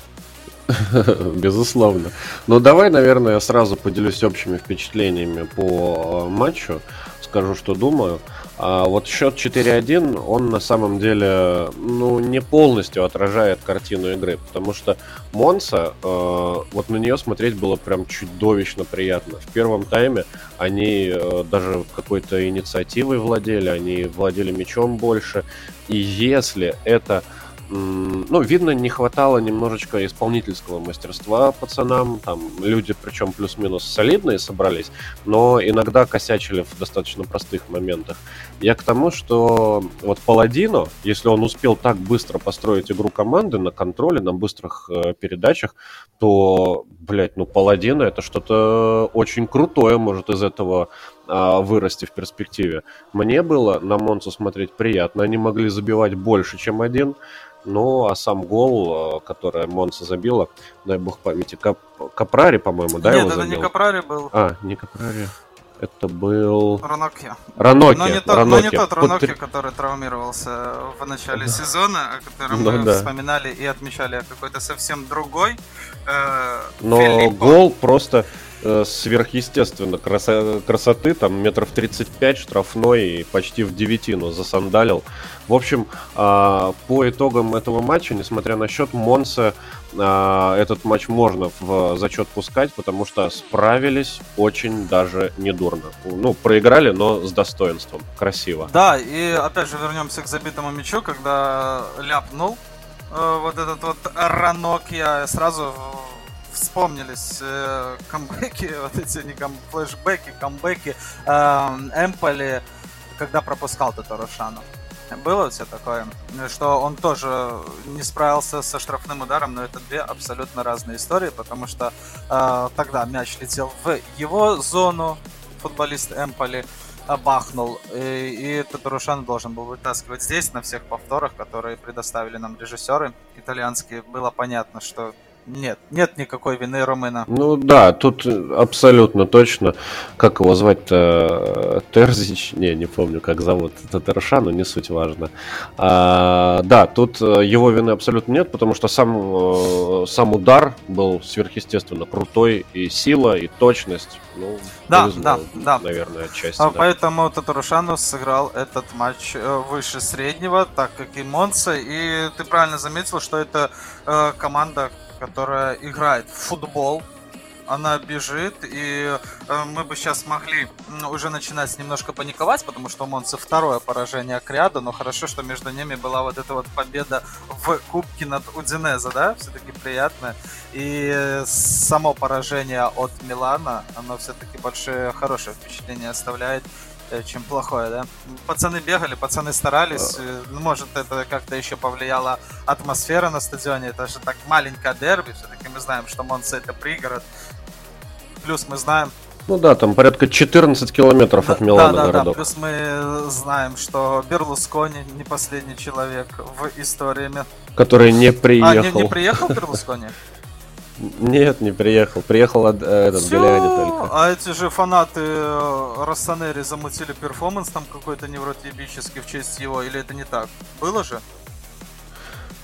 Безусловно. Но давай, наверное, я сразу поделюсь общими впечатлениями по э, матчу. Скажу, что думаю. А вот счет 4-1, он на самом деле ну, не полностью отражает картину игры, потому что Монса, э, вот на нее смотреть было прям чудовищно приятно. В первом тайме они э, даже какой-то инициативой владели, они владели мячом больше. И если это ну, видно, не хватало немножечко исполнительского мастерства пацанам. Там люди, причем плюс-минус солидные собрались, но иногда косячили в достаточно простых моментах. Я к тому, что вот Паладино, если он успел так быстро построить игру команды на контроле, на быстрых э, передачах, то, блядь, ну Паладино это что-то очень крутое может из этого э, вырасти в перспективе. Мне было на Монцу смотреть приятно. Они могли забивать больше, чем один. Ну, а сам гол, э, который Монса забила, дай бог памяти, Кап... Капрари, по-моему, да, Нет, его это забил? не Капрари был. А, не Капрари. Это был... Раноки. Раноки. Но не тот, Раноки. Но не тот Раноки, Под... который травмировался в начале да. сезона, о котором ну, мы да. вспоминали и отмечали, а какой-то совсем другой. Э, Но Филиппо. гол просто э, сверхъестественно красо- красоты, там метров 35 штрафной и почти в девятину засандалил. В общем, э, по итогам этого матча, несмотря на счет, Монса э, этот матч можно в зачет пускать, потому что справились очень даже недурно. Ну, проиграли, но с достоинством. Красиво. Да, и опять же вернемся к забитому мячу, когда ляпнул э, вот этот вот ранок, я сразу вспомнились э, камбэки, вот эти не кам, флешбеки, камбэки э, Эмполи, когда пропускал Татарушану. Было все такое, что он тоже не справился со штрафным ударом, но это две абсолютно разные истории, потому что э, тогда мяч летел в его зону, футболист Эмполи бахнул, и, и Татарушан должен был вытаскивать здесь на всех повторах, которые предоставили нам режиссеры итальянские. Было понятно, что нет, нет никакой вины Румына. Ну да, тут абсолютно точно. Как его звать-то? Терзич? Не, не помню, как зовут. Татарша, но не суть важно. А, да, тут э, его вины абсолютно нет, потому что сам, э, сам удар был сверхъестественно крутой. И сила, и точность. Ну, да, повезло, да, да. Наверное, отчасти. А, да. Поэтому Татарушану сыграл этот матч э, выше среднего, так как и Монца. И ты правильно заметил, что это э, команда, которая играет в футбол, она бежит, и э, мы бы сейчас могли уже начинать немножко паниковать, потому что у Монцы второе поражение Криада, но хорошо, что между ними была вот эта вот победа в Кубке над Удинеза, да, все-таки приятно. И само поражение от Милана, оно все-таки большое, хорошее впечатление оставляет чем плохое, да. Пацаны бегали, пацаны старались. Э, ну, может, это как-то еще повлияла атмосфера на стадионе. Это же так маленькое дерби. Все-таки мы знаем, что Монца это пригород. Плюс мы знаем... Ну да, там порядка 14 километров да, от Милана да, да, городок. Да, плюс мы знаем, что Берлускони не последний человек в истории. Который не приехал. А, не, не приехал Берлускони? Нет, не приехал. Приехал от, э, этот Галиани только. А эти же фанаты э, россонери замутили перформанс там какой-то невротебический в честь его, или это не так? Было же?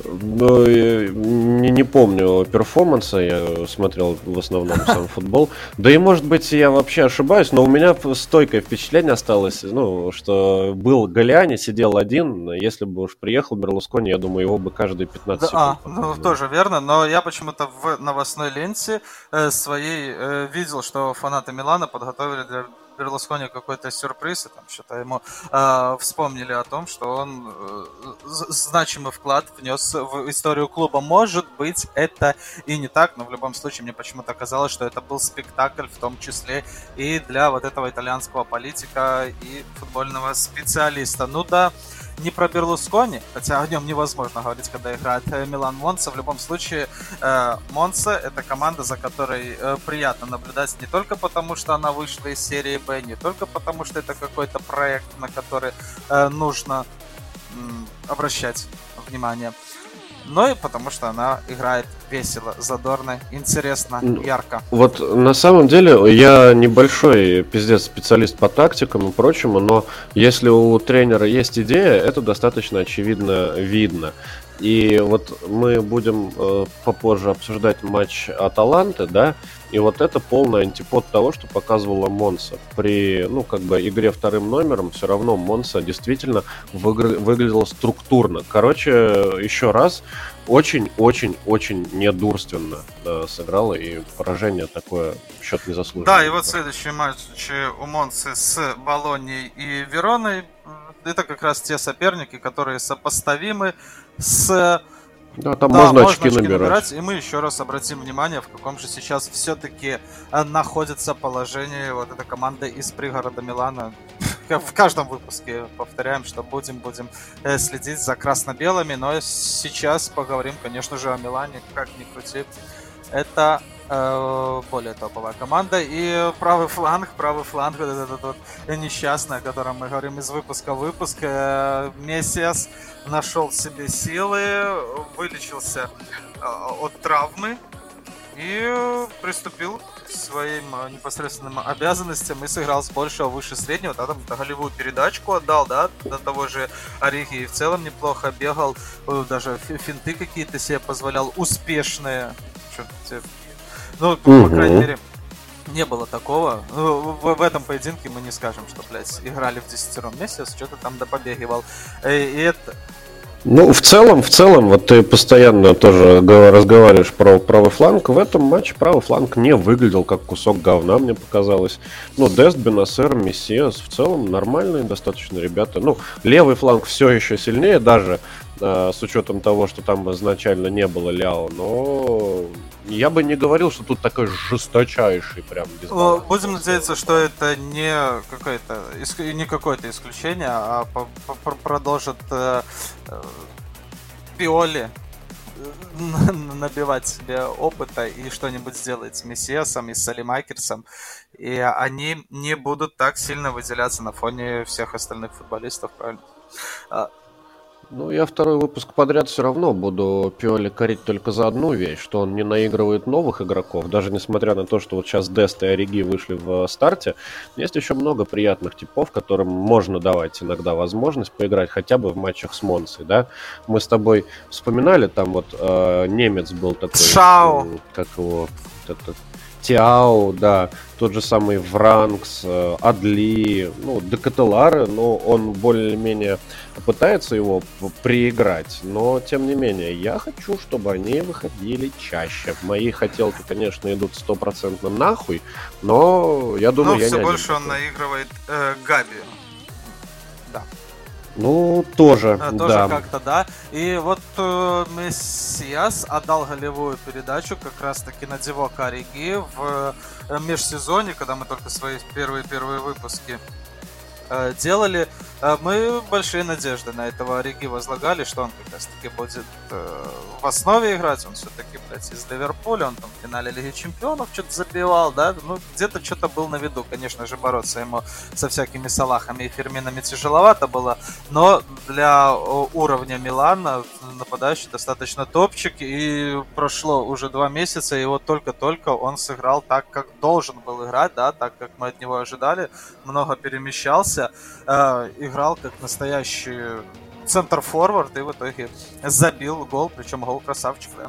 Ну, не, не помню перформанса, я смотрел в основном сам футбол. Да и, может быть, я вообще ошибаюсь, но у меня стойкое впечатление осталось, ну, что был Галиани, сидел один, если бы уж приехал Берлускони, я думаю, его бы каждые 15 да, секунд. А, ну, тоже верно, но я почему-то в новостной ленте э, своей э, видел, что фанаты Милана подготовили для Берлускони какой-то сюрприз, и там что-то ему э, вспомнили о том, что он э, значимый вклад внес в историю клуба. Может быть, это и не так, но в любом случае мне почему-то казалось, что это был спектакль, в том числе и для вот этого итальянского политика и футбольного специалиста. Ну да, не про Берлускони, хотя о нем невозможно говорить, когда играет э, Милан Монца. В любом случае, э, Монца это команда, за которой э, приятно наблюдать не только потому, что она вышла из серии Б, не только потому, что это какой-то проект, на который нужно обращать внимание, но и потому что она играет весело, задорно, интересно, ярко. Вот на самом деле я небольшой пиздец специалист по тактикам и прочему, но если у тренера есть идея, это достаточно очевидно видно. И вот мы будем э, попозже обсуждать матч Аталанты, да, и вот это полный антипод того, что показывала Монса. При, ну, как бы игре вторым номером все равно Монса действительно выгр... выглядела структурно. Короче, еще раз, очень-очень-очень недурственно да, сыграла, и поражение такое счет не заслуживает. Да, и вот следующий матч у Монсы с Болонией и Вероной. Это как раз те соперники, которые сопоставимы с да, там да, можно, очки, очки набирать. набирать. И мы еще раз обратим внимание, в каком же сейчас все-таки э, находится положение вот эта команда из пригорода Милана. В каждом выпуске повторяем, что будем, будем э, следить за красно-белыми, но сейчас поговорим, конечно же, о Милане, как ни крути. Это более топовая команда. И правый фланг, правый фланг, вот этот вот несчастный, о котором мы говорим из выпуска в выпуск. Э, Мессиас нашел себе силы, вылечился э, от травмы и приступил к своим непосредственным обязанностям и сыграл с большего выше среднего. Да, там голевую передачку отдал, да, до того же Ориги и в целом неплохо бегал, даже финты какие-то себе позволял, успешные. Черт, ну, угу. по крайней мере, не было такого. Ну, в, в этом поединке мы не скажем, что, блядь, играли в десятером месяц, что-то там допобегивал. И, и это... Ну, в целом, в целом, вот ты постоянно тоже разговариваешь про правый фланг. В этом матче правый фланг не выглядел как кусок говна, мне показалось. Ну, Дест, Бенасер, Мессиас, в целом нормальные достаточно ребята. Ну, левый фланг все еще сильнее, даже э, с учетом того, что там изначально не было Ляо, но я бы не говорил, что тут такой жесточайший прям дисбаланс. Будем надеяться, что это не какое-то не какое-то исключение, а продолжит э, э, Пиоли э, набивать себе опыта и что-нибудь сделать с Мессиасом и с Салимакерсом. И они не будут так сильно выделяться на фоне всех остальных футболистов, правильно? Ну, я второй выпуск подряд все равно буду Пиоли корить только за одну вещь, что он не наигрывает новых игроков, даже несмотря на то, что вот сейчас Дест и Ориги вышли в старте, есть еще много приятных типов, которым можно давать иногда возможность поиграть хотя бы в матчах с Монсой, да? Мы с тобой вспоминали, там вот э, немец был такой... Шао! Как его... Этот, Тиао, да, тот же самый Вранкс, э, Адли, ну, Декателары, но он более-менее пытается его прииграть, но тем не менее, я хочу, чтобы они выходили чаще. Мои хотелки, конечно, идут стопроцентно нахуй, но я думаю, но я все не больше он наигрывает э, Габи. Ну, тоже, а, Тоже да. как-то, да. И вот э, Мессиас отдал голевую передачу как раз-таки на Дивок Ориги в э, межсезоне, когда мы только свои первые-первые выпуски э, делали. Э, мы большие надежды на этого Ориги возлагали, что он как раз-таки будет э, в основе играть. Он все-таки, блядь, из Ливерпуля, он там в финале Лиги Чемпионов что-то забивал, да, ну, где-то что-то был на виду. Конечно же, бороться ему со всякими Салахами и Ферминами тяжеловато было, но для уровня Милана нападающий достаточно топчик, и прошло уже два месяца, и вот только-только он сыграл так, как должен был играть, да, так, как мы от него ожидали, много перемещался, э, играл как настоящий центр-форвард и в итоге забил гол, причем гол красавчик, да.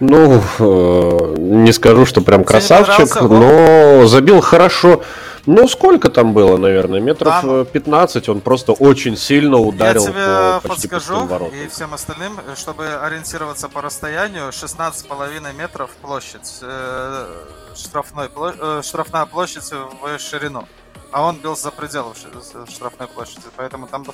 Ну, э, не скажу, что прям красавчик, но забил хорошо. Ну, сколько там было, наверное? Метров там... 15 он просто очень сильно ударил Я тебе по почти подскажу и всем остальным, чтобы ориентироваться по расстоянию, 16,5 метров площадь, э, штрафной, э, штрафная площадь в ширину. А он бил за пределы штрафной площади, поэтому там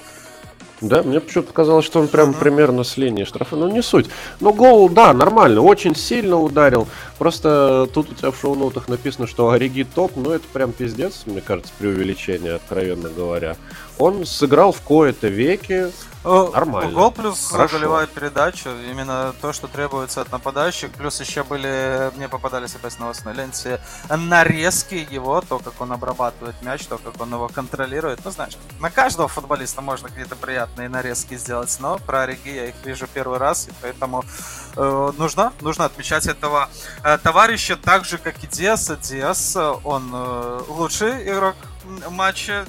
да, мне почему-то казалось, что он прям mm-hmm. примерно с линии штрафа. Ну, не суть. Но гол, да, нормально, очень сильно ударил. Просто тут у тебя в шоу-ноутах написано, что Ориги топ, но это прям пиздец, мне кажется, преувеличение, откровенно говоря. Он сыграл в кои-то веке нормально. Гол плюс Хорошо. голевая передача, именно то, что требуется от нападающих. Плюс еще были, мне попадались опять на новостной ленте, нарезки его, то, как он обрабатывает мяч, то, как он его контролирует. Ну, знаешь, на каждого футболиста можно какие-то приятные нарезки сделать, но про Ориги я их вижу первый раз, и поэтому э, нужно, нужно отмечать этого э, товарища так же, как и Диаса. Диас, он э, лучший игрок матча,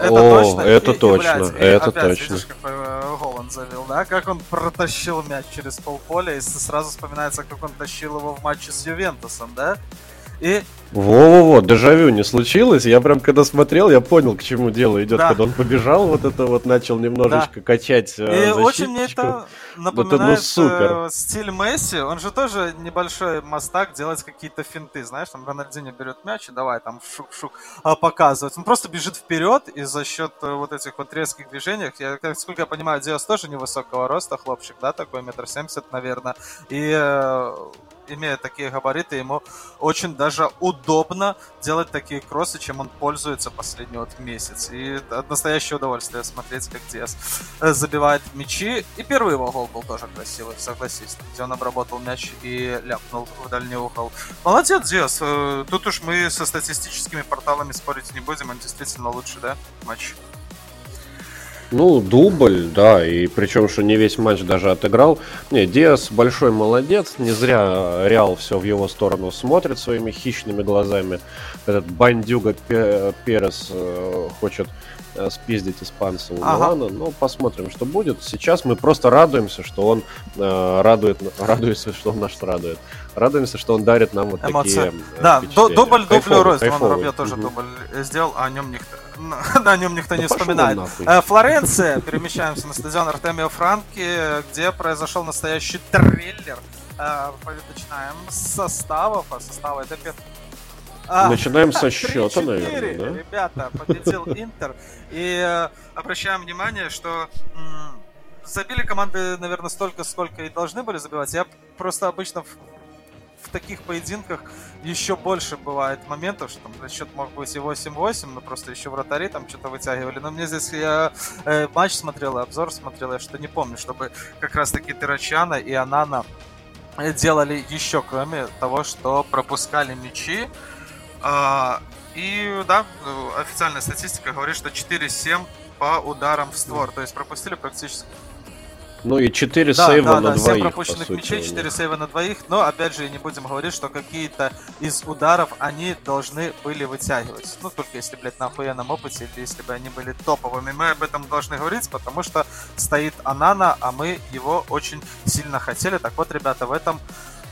это О, точно. Это и, точно. И, блядь, это опять, точно. Видишь, какой э, гол он завел, да? Как он протащил мяч через полполя, и сразу вспоминается, как он тащил его в матче с Ювентусом, да? И... Во-во-во, дежавю не случилось. Я прям когда смотрел, я понял, к чему дело идет. Да. Когда он побежал, вот это вот начал немножечко да. качать э, И очень мне это напоминает это, ну, супер. Э, стиль Месси. Он же тоже небольшой мастак делать какие-то финты. Знаешь, там Рональдинho берет мяч и давай там шук-шук а, показывать. Он просто бежит вперед и за счет э, вот этих вот резких движений, я, как, сколько я понимаю, Диас тоже невысокого роста, хлопчик, да, такой метр семьдесят, наверное. И имея такие габариты, ему очень даже удобно делать такие кроссы, чем он пользуется последний вот месяц. И это настоящее удовольствие смотреть, как Диас э, забивает мячи. И первый его гол был тоже красивый, согласись, где он обработал мяч и ляпнул в дальний угол. Молодец, Диас. Э, тут уж мы со статистическими порталами спорить не будем, он действительно лучше, да, матч. Ну, дубль, да, и причем, что не весь матч даже отыграл. Не, Диас большой молодец, не зря Реал все в его сторону смотрит своими хищными глазами. Этот бандюга Перес э, хочет спиздить испанца у ага. Милана. Ну, посмотрим, что будет. Сейчас мы просто радуемся, что он э, радует, радуется, что он нас радует. Радуемся, что он дарит нам вот Эмоции. такие э, Да, дубль, дубль Ройс, он Робье тоже угу. дубль сделал, а о нем никто о нем никто не вспоминает. Э, Флоренция, перемещаемся на стадион Артемио Франки, где произошел настоящий триллер. Э, начинаем с составов, а составы это а, Начинаем со счета, наверное, да? Ребята, победил Интер. И э, обращаем внимание, что забили команды, наверное, столько, сколько и должны были забивать. Я просто обычно в таких поединках еще больше бывает моментов, что там счет мог быть и 8-8, но просто еще вратари там что-то вытягивали. Но мне здесь я э, матч смотрел, обзор смотрел, я что не помню, чтобы как раз-таки Тирачана и Анана делали еще, кроме того, что пропускали мячи. А, и да, официальная статистика говорит, что 4-7 по ударам в створ. То есть пропустили практически ну и 4 да, сейва да, на да, двоих. 7 пропущенных по мячей, 4 сейва на двоих. Но опять же, не будем говорить, что какие-то из ударов они должны были вытягивать. Ну, только если, блядь, на охуенном опыте, или если бы они были топовыми. Мы об этом должны говорить, потому что стоит Анана, а мы его очень сильно хотели. Так вот, ребята, в этом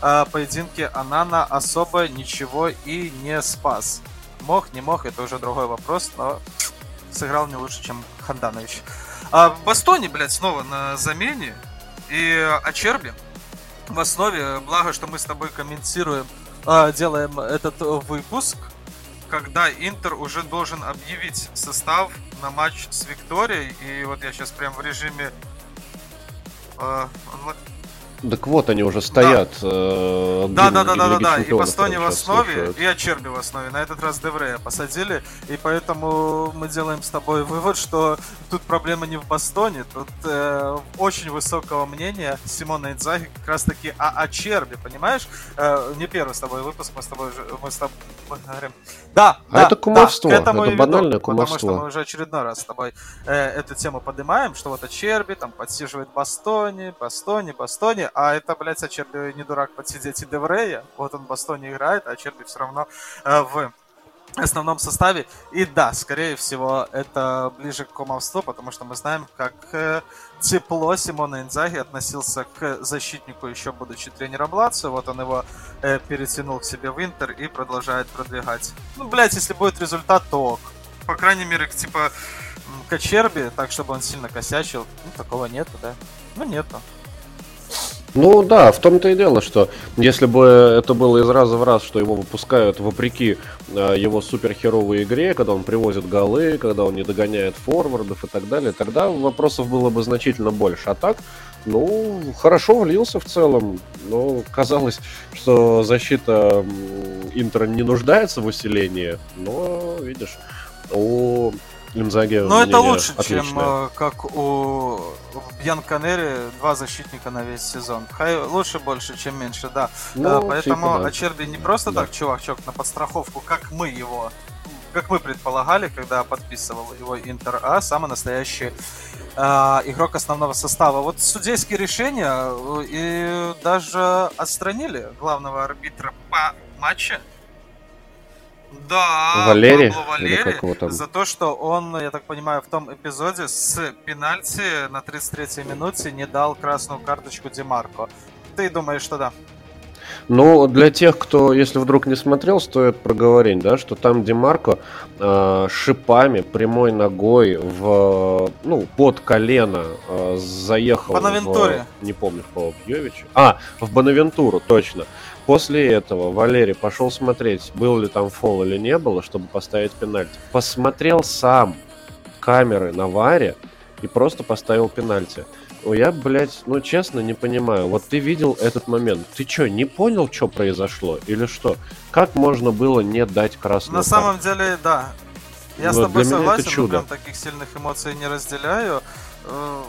э, поединке Анана особо ничего и не спас. Мог, не мог, это уже другой вопрос, но сыграл не лучше, чем Ханданович. А в Бастоне, блядь, снова на замене. И Ачерби в основе, благо, что мы с тобой комментируем, э, делаем этот выпуск, когда Интер уже должен объявить состав на матч с Викторией. И вот я сейчас прям в режиме э, так вот, они уже стоят. Да, э, да, да, да, да, да. И Бастони в основе, слушают. и Ачерби в основе. На этот раз Деврея посадили. И поэтому мы делаем с тобой вывод, что тут проблема не в Бастоне. Тут э, очень высокого мнения Симона Инзаги как раз таки о Ачерби, понимаешь? Э, не первый с тобой выпуск, мы с тобой уже мы с тобой говорим. Да, а да, это кумовство, да, это банальное веду, кумовство. Потому что мы уже очередной раз с тобой э, эту тему поднимаем, что вот Ачерби там подсиживает Бастони, Бастони, Бастони, а это, блядь, а не дурак подсидеть и Деврея. Вот он Бастоне играет, а Черби все равно э, в основном составе. И да, скорее всего, это ближе к комовству, потому что мы знаем, как э, тепло Симона Инзаги относился к защитнику, еще будучи тренером Лацио. Вот он его э, перетянул к себе в Интер и продолжает продвигать. Ну, блядь, если будет результат, то ок. По крайней мере, типа, к Черби, так, чтобы он сильно косячил, ну, такого нету, да? Ну, нету. Ну да, в том-то и дело, что если бы это было из раза в раз, что его выпускают вопреки э, его суперхеровой игре, когда он привозит голы, когда он не догоняет форвардов и так далее, тогда вопросов было бы значительно больше. А так, ну, хорошо влился в целом. Но казалось, что защита Интера не нуждается в усилении, но, видишь, у Лимзаги Но это лучше, отличное. чем э, как у Бьянканери два защитника на весь сезон. Хай лучше больше, чем меньше, да. Ну, Поэтому типа, да. Ачерби не просто да. так чувачок на подстраховку, как мы его как мы предполагали, когда подписывал его Интер, а самый настоящий э, игрок основного состава. Вот судейские решения э, и даже отстранили главного арбитра по матчу да, Валерий, Валерий за то, что он, я так понимаю, в том эпизоде с пенальти на 33-й минуте не дал красную карточку Демарко. Ты думаешь, что да? Ну, для тех, кто, если вдруг не смотрел, стоит проговорить, да, что там Демарко э, шипами, прямой ногой в, ну, под колено э, заехал. Бонавентуре. В, не помню, в кого Пьевич. А, в Бонавентуру, точно. После этого Валерий пошел смотреть, был ли там фол или не было, чтобы поставить пенальти. Посмотрел сам камеры на варе и просто поставил пенальти. Ну, я, блядь, ну, честно, не понимаю. Вот ты видел этот момент. Ты что, не понял, что произошло? Или что? Как можно было не дать красную На самом деле, да. Я Но с тобой согласен, но прям таких сильных эмоций не разделяю. Э,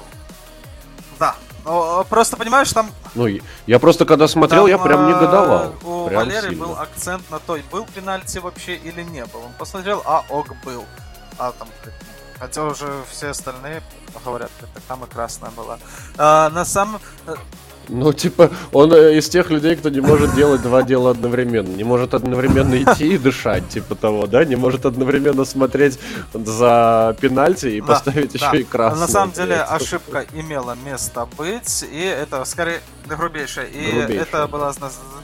да, но, просто понимаешь, там... Ну, я просто когда смотрел, там, я прям негодовал. У прям Валерия сильно. был акцент на той, был пенальти вообще или не был. Он посмотрел, а ок был. А там, хотя уже все остальные говорят, так там и красная была. А, на самом... Ну, типа, он э, из тех людей, кто не может делать два дела одновременно. Не может одновременно идти и дышать, типа того, да? Не может одновременно смотреть за пенальти и да, поставить да. еще и красный. На самом деле ошибка имела место быть, и это скорее грубейшая. И грубейшая. это была,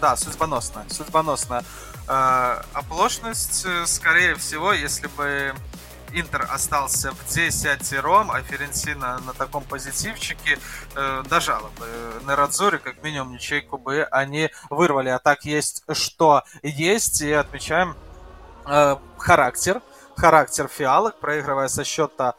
да, судьбоносная. Судьбоносная э, оплошность, э, скорее всего, если бы Интер остался в 10 ром, а Ференсина на таком позитивчике э, дожала бы на Радзоре, как минимум ничейку бы они вырвали. А так есть что есть, и отмечаем э, характер. Характер фиалок, проигрывая со счета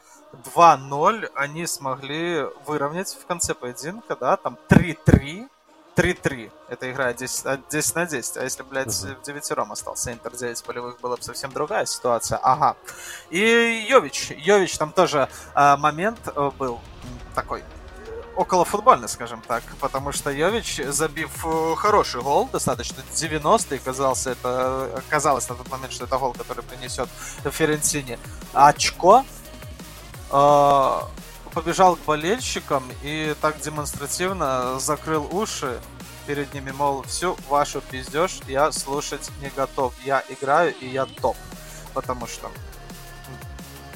2-0, они смогли выровнять в конце поединка, да, там 3-3 3-3. Это игра 10, 10 на 10. А если, блядь, uh-huh. в девятером остался Интер 9 полевых, была бы совсем другая ситуация. Ага. И Йович. Йович там тоже а, момент э, был такой около футбольный, скажем так, потому что Йович, забив э, хороший гол, достаточно 90-й, казался это, казалось на тот момент, что это гол, который принесет Ференцине очко, э, побежал к болельщикам и так демонстративно закрыл уши перед ними, мол, всю вашу пиздеж я слушать не готов. Я играю и я топ. Потому что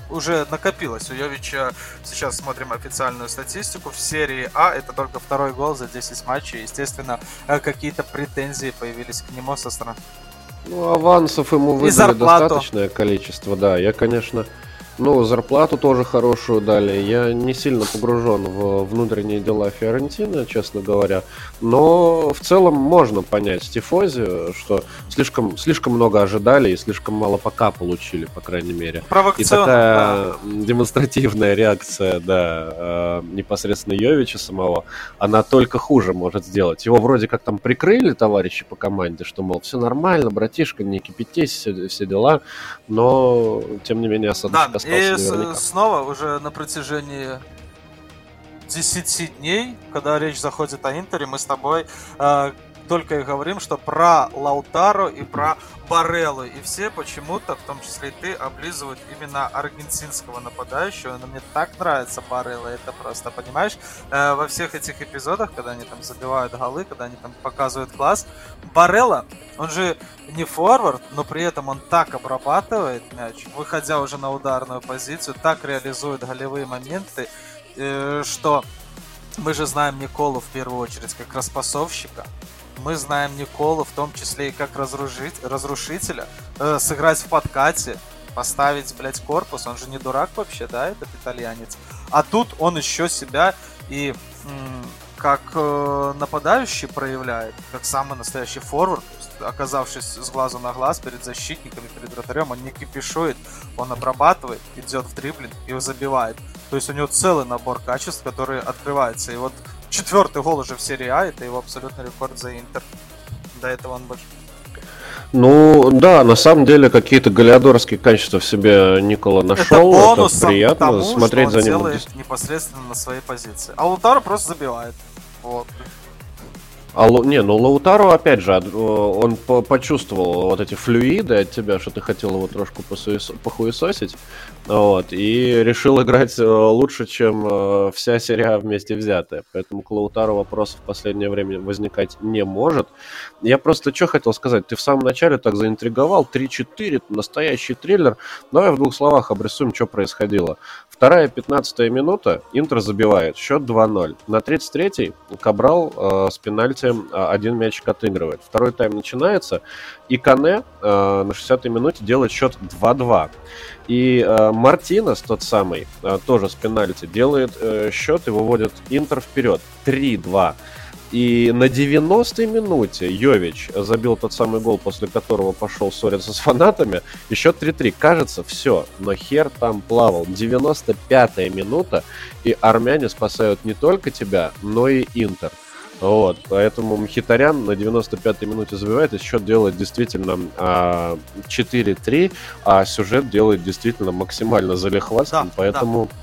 уже накопилось у Йовича. Сейчас смотрим официальную статистику. В серии А это только второй гол за 10 матчей. Естественно, э, какие-то претензии появились к нему со стороны. Ну, авансов ему выдали достаточное количество, да. Я, конечно, ну, зарплату тоже хорошую дали. Я не сильно погружен в внутренние дела Фиорентины, честно говоря. Но в целом можно понять Стифози, что слишком, слишком много ожидали и слишком мало пока получили, по крайней мере. И такая да. демонстративная реакция, да, э, непосредственно Йовича самого, она только хуже может сделать. Его вроде как там прикрыли товарищи по команде, что, мол, все нормально, братишка, не кипятись, все, все дела. Но, тем не менее, осадочка да, и снова уже на протяжении 10 дней, когда речь заходит о Интере, мы с тобой э, только и говорим, что про Лаутаро и про Бареллу. И все почему-то, в том числе и ты, облизывают именно аргентинского нападающего. Но мне так нравится Барелла, это просто, понимаешь? Э, во всех этих эпизодах, когда они там забивают голы, когда они там показывают класс, Барелла, он же не форвард, но при этом он так обрабатывает мяч, выходя уже на ударную позицию, так реализует голевые моменты, э, что мы же знаем Николу в первую очередь как распасовщика, мы знаем Николу в том числе и как разрушить, разрушителя, э, сыграть в подкате, поставить, блядь, корпус, он же не дурак вообще, да, этот итальянец. А тут он еще себя и м- как э, нападающий проявляет, как самый настоящий форвард, оказавшись с глазу на глаз перед защитниками, перед вратарем, он не кипишует, он обрабатывает, идет в дриблинг и забивает. То есть у него целый набор качеств, которые открываются. И вот четвертый гол уже в серии А, это его абсолютный рекорд за Интер. До этого он больше. Ну, да, на самом деле какие-то галиадорские качества в себе Никола нашел. Это, это приятно тому, смотреть за ним. делает непосредственно на своей позиции. А Лутаро просто забивает. Вот. А, не, ну Лаутаро, опять же, он по почувствовал вот эти флюиды от тебя, что ты хотел его трошку похуесосить, вот, и решил играть э, лучше, чем э, вся серия вместе взятая. Поэтому к Лаутару вопросов в последнее время возникать не может. Я просто что хотел сказать, ты в самом начале так заинтриговал, 3-4, настоящий триллер. Давай в двух словах обрисуем, что происходило. Вторая 15 минута, Интер забивает, счет 2-0. На 33-й Кабрал э, с пенальти э, один мячик отыгрывает. Второй тайм начинается, и Кане э, на 60-й минуте делает счет 2-2. И э, Мартинес, тот самый, э, тоже с пенальти, делает э, счет и выводит Интер вперед 3-2. И на 90-й минуте Йович забил тот самый гол, после которого пошел ссориться с фанатами. Еще 3-3. Кажется, все. Но хер там плавал. 95-я минута, и армяне спасают не только тебя, но и Интер. Вот, поэтому Мхитарян на 95-й минуте забивает, и счет делает действительно а, 4-3, а сюжет делает действительно максимально залихватским, да, поэтому... Да.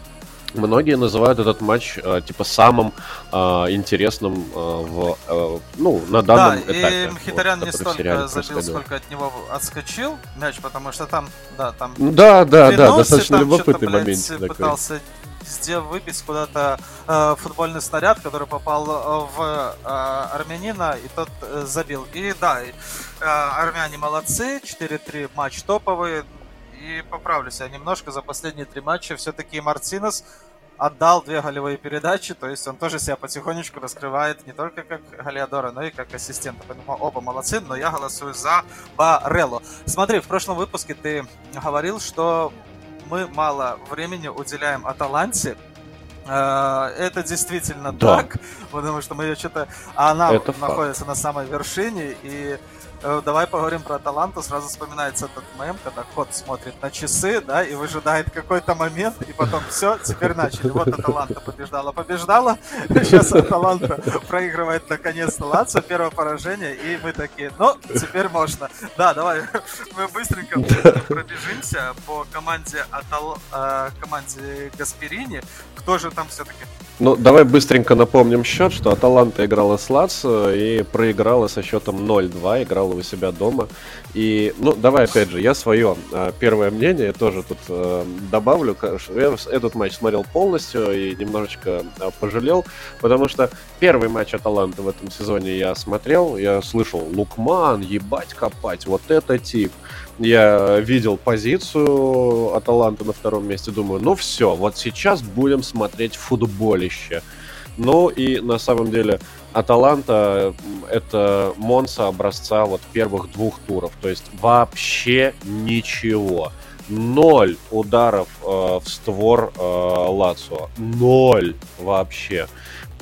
Многие называют этот матч э, типа самым э, интересным э, в э, ну на данном да, этапе. И Мхитарян вот, не столько забил, сколько от него отскочил мяч, потому что там, да, там. Да, да, да, достаточно любопытный момент. Пытался сделать выбить куда-то э, футбольный снаряд, который попал э, в э, армянина, и тот э, забил. И да, э, армяне молодцы, 4-3 матч топовый, и поправлю себя немножко, за последние три матча все-таки Мартинес отдал две голевые передачи, то есть он тоже себя потихонечку раскрывает не только как Галиадора, но и как ассистента. Поэтому оба молодцы, но я голосую за Барелло. Смотри, в прошлом выпуске ты говорил, что мы мало времени уделяем Аталанте, э, это действительно да. так, потому что мы ее что-то... Она это находится факт. на самой вершине, и давай поговорим про Аталанту. Сразу вспоминается этот мем, когда кот смотрит на часы, да, и выжидает какой-то момент, и потом все, теперь начали. Вот Аталанта побеждала, побеждала. Сейчас Аталанта проигрывает наконец-то Лацо, первое поражение, и мы такие, ну, теперь можно. Да, давай, мы быстренько пробежимся по команде Атал... Э, команде Гасперини. Кто же там все-таки ну, давай быстренько напомним счет, что Аталанта играла с Лацо и проиграла со счетом 0-2, играла у себя дома. И, ну, давай опять же, я свое а, первое мнение тоже тут а, добавлю. Я этот матч смотрел полностью и немножечко а, пожалел, потому что первый матч Аталанты в этом сезоне я смотрел, я слышал, Лукман, ебать копать, вот это тип. Я видел позицию Аталанта на втором месте, думаю, ну все, вот сейчас будем смотреть футболище. Ну и на самом деле Аталанта это Монса образца вот первых двух туров, то есть вообще ничего. Ноль ударов э, в створ э, Лацио. Ноль вообще.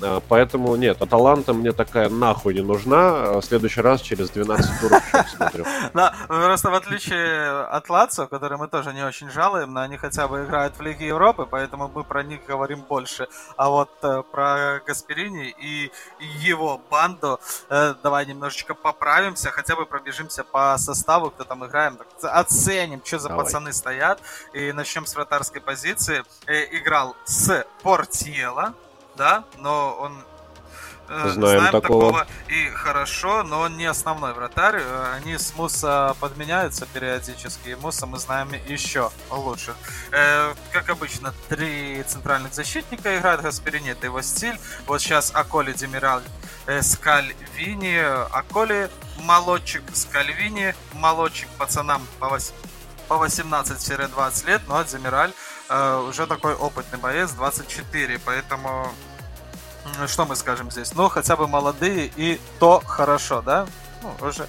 Э, поэтому нет, Аталанта мне такая нахуй не нужна. В следующий раз через 12 туров посмотрю. Да, просто в отличие от Лацо, которые мы тоже не очень жалуем, но они хотя бы играют в Лиге Европы, поэтому мы про них говорим больше. А вот э, про Гасперини и его банду э, давай немножечко поправимся, хотя бы пробежимся по составу, кто там играем, оценим, что за давай. пацаны стоят. И начнем с вратарской позиции. Играл с Портьела, да, но он э, Знаем, знаем такого. такого и хорошо, но он не основной вратарь. Они с Муса подменяются периодически, и Муса мы знаем еще лучше. Э, как обычно, три центральных защитника играют, Гасперини это его стиль. Вот сейчас Аколи Демираль э, Скальвини, Аколи молодчик, Скальвини молодчик, пацанам по, 8, по 18-20 лет, но Демираль э, уже такой опытный боец, 24, поэтому что мы скажем здесь? Ну, хотя бы молодые, и то хорошо, да? Ну, уже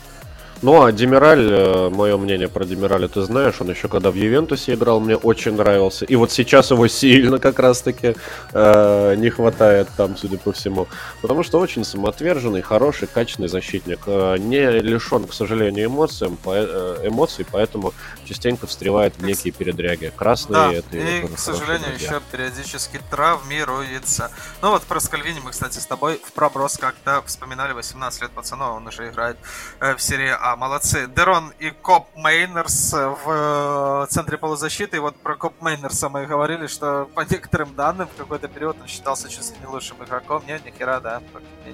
ну, а Демираль, э, мое мнение про Демираля ты знаешь, он еще когда в Ювентусе играл, мне очень нравился. И вот сейчас его сильно как раз-таки э, не хватает там, судя по всему. Потому что очень самоотверженный, хороший, качественный защитник. Э, не лишен, к сожалению, эмоциям, по, э, эмоций, поэтому частенько встревает в некие передряги. Красные да, это и, к сожалению, друзья. еще периодически травмируется. Ну вот про Скальвини мы, кстати, с тобой в проброс как-то вспоминали 18 лет пацанов, он уже играет э, в серии А молодцы. Дерон и Коп Мейнерс в э, центре полузащиты. И вот про Коп Мейнерса мы говорили, что по некоторым данным в какой-то период он считался чуть ли не лучшим игроком. Нет, ни хера, да,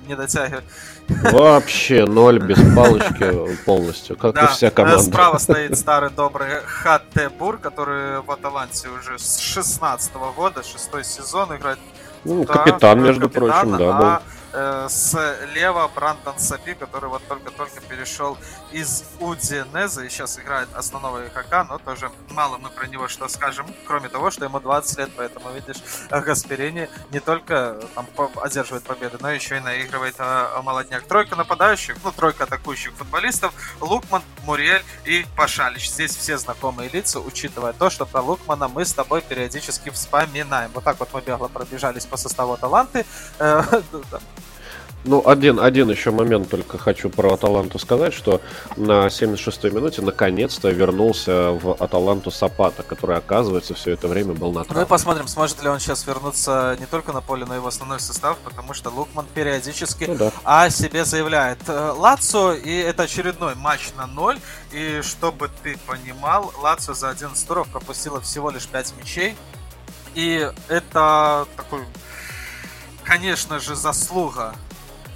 не дотягивает. Вообще ноль без палочки полностью, как да. и вся команда. Справа стоит старый добрый Хаттебур, который в Аталанте уже с 16 года, шестой сезон играет. Ну, да, капитан, между капитан, прочим, да, был. А э, слева Брантон Сапи, который вот только-только перешел из Удинеза и сейчас играет основного игрока, но тоже мало мы про него что скажем, кроме того, что ему 20 лет, поэтому, видишь, Гасперини не только там одерживает победы, но еще и наигрывает а, молодняк. Тройка нападающих, ну, тройка атакующих футболистов, Лукман, Муриэль и Пашалич. Здесь все знакомые лица, учитывая то, что про Лукмана мы с тобой периодически вспоминаем. Вот так вот мы бегло пробежались по составу таланты. Ну, один, один еще момент только хочу про Аталанту сказать, что на 76-й минуте наконец-то вернулся в Аталанту Сапата, который, оказывается, все это время был на травме. Ну и посмотрим, сможет ли он сейчас вернуться не только на поле, но и в основной состав, потому что Лукман периодически ну, да. о себе заявляет. Э, Лацо, и это очередной матч на ноль, и чтобы ты понимал, Лацо за 11 туров пропустила всего лишь 5 мячей, и это такой конечно же, заслуга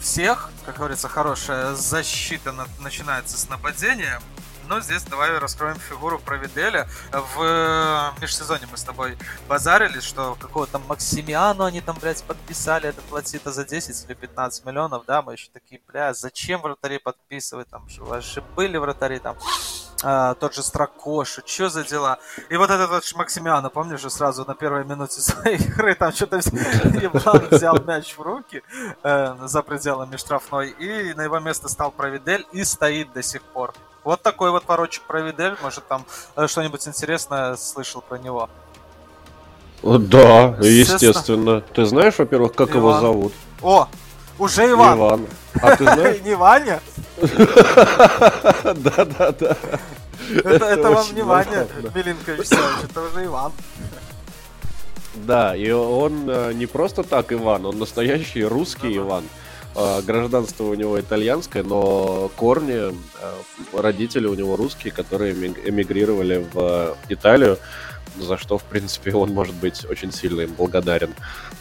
всех. Как говорится, хорошая защита начинается с нападения. Но здесь давай раскроем фигуру Провиделя. В межсезонье мы с тобой базарили, что какого-то Максимиану они там, блядь, подписали, это платит за 10 или 15 миллионов, да, мы еще такие, бля, зачем вратари подписывать, там, что у вас же были вратари, там, а, тот же Стракоша, что за дела? И вот этот вот Максимиана, помнишь же, сразу на первой минуте своей игры там что-то взял мяч в руки э, за пределами штрафной, и на его место стал Провидель и стоит до сих пор. Вот такой вот порочек Провидель, может там э, что-нибудь интересное слышал про него. Да, естественно. Ты знаешь, во-первых, как Иван. его зовут? О, уже Иван. Иван. А ты знаешь? Не Ваня? Да, да, да. Это вам не Ваня Милинкович это уже Иван. Да, и он э, не просто так Иван, он настоящий русский Иван. А, гражданство у него итальянское, но корни, э, родители у него русские, которые эмигрировали в Италию за что, в принципе, он может быть очень сильно им благодарен.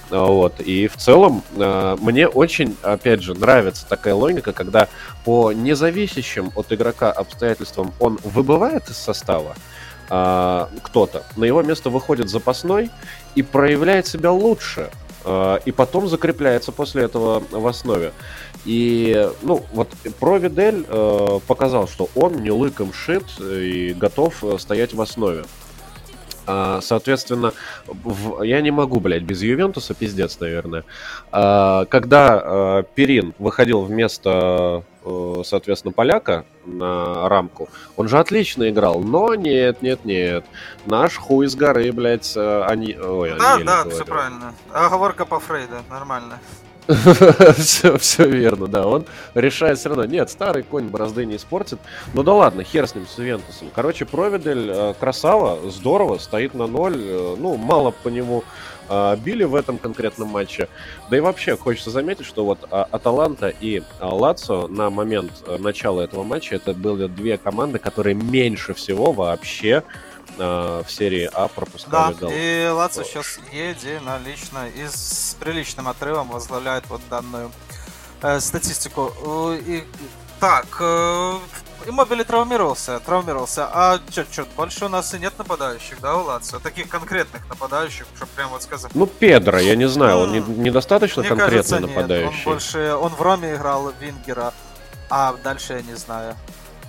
А, вот. И в целом а, мне очень, опять же, нравится такая логика, когда по независящим от игрока обстоятельствам он выбывает из состава, а, кто-то, на его место выходит запасной и проявляет себя лучше, э, и потом закрепляется после этого в основе. И, ну, вот Провидель э, показал, что он не лыком шит и готов стоять в основе. А, соответственно, в... я не могу, блядь, без Ювентуса, пиздец, наверное. А, когда а, Перин выходил вместо, э, соответственно, поляка на рамку, он же отлично играл, но нет, нет, нет. Наш хуй с горы, блядь, э, они... Ой, да, да, все правильно. Оговорка по Фрейду, нормально все, все верно, да. Он решает все равно. Нет, старый конь борозды не испортит. Ну да ладно, хер с ним, с Ювентусом. Короче, Провидель э, красава, здорово, стоит на ноль. Э, ну, мало по нему э, били в этом конкретном матче. Да и вообще, хочется заметить, что вот Аталанта и Лацо на момент начала этого матча это были две команды, которые меньше всего вообще э, в серии А пропускали да, гол. и Лацо сейчас единолично и с приличным отрывом возглавляет вот данную э, статистику. И, так, э, Иммобили травмировался, травмировался. А чё, чё, больше у нас и нет нападающих, да, у Лацио? Таких конкретных нападающих, чтобы прям вот сказать. Ну, Педро, я не знаю, он не, недостаточно Мне конкретно кажется, нападающий. Нет, он больше, он в Роме играл Вингера, а дальше я не знаю.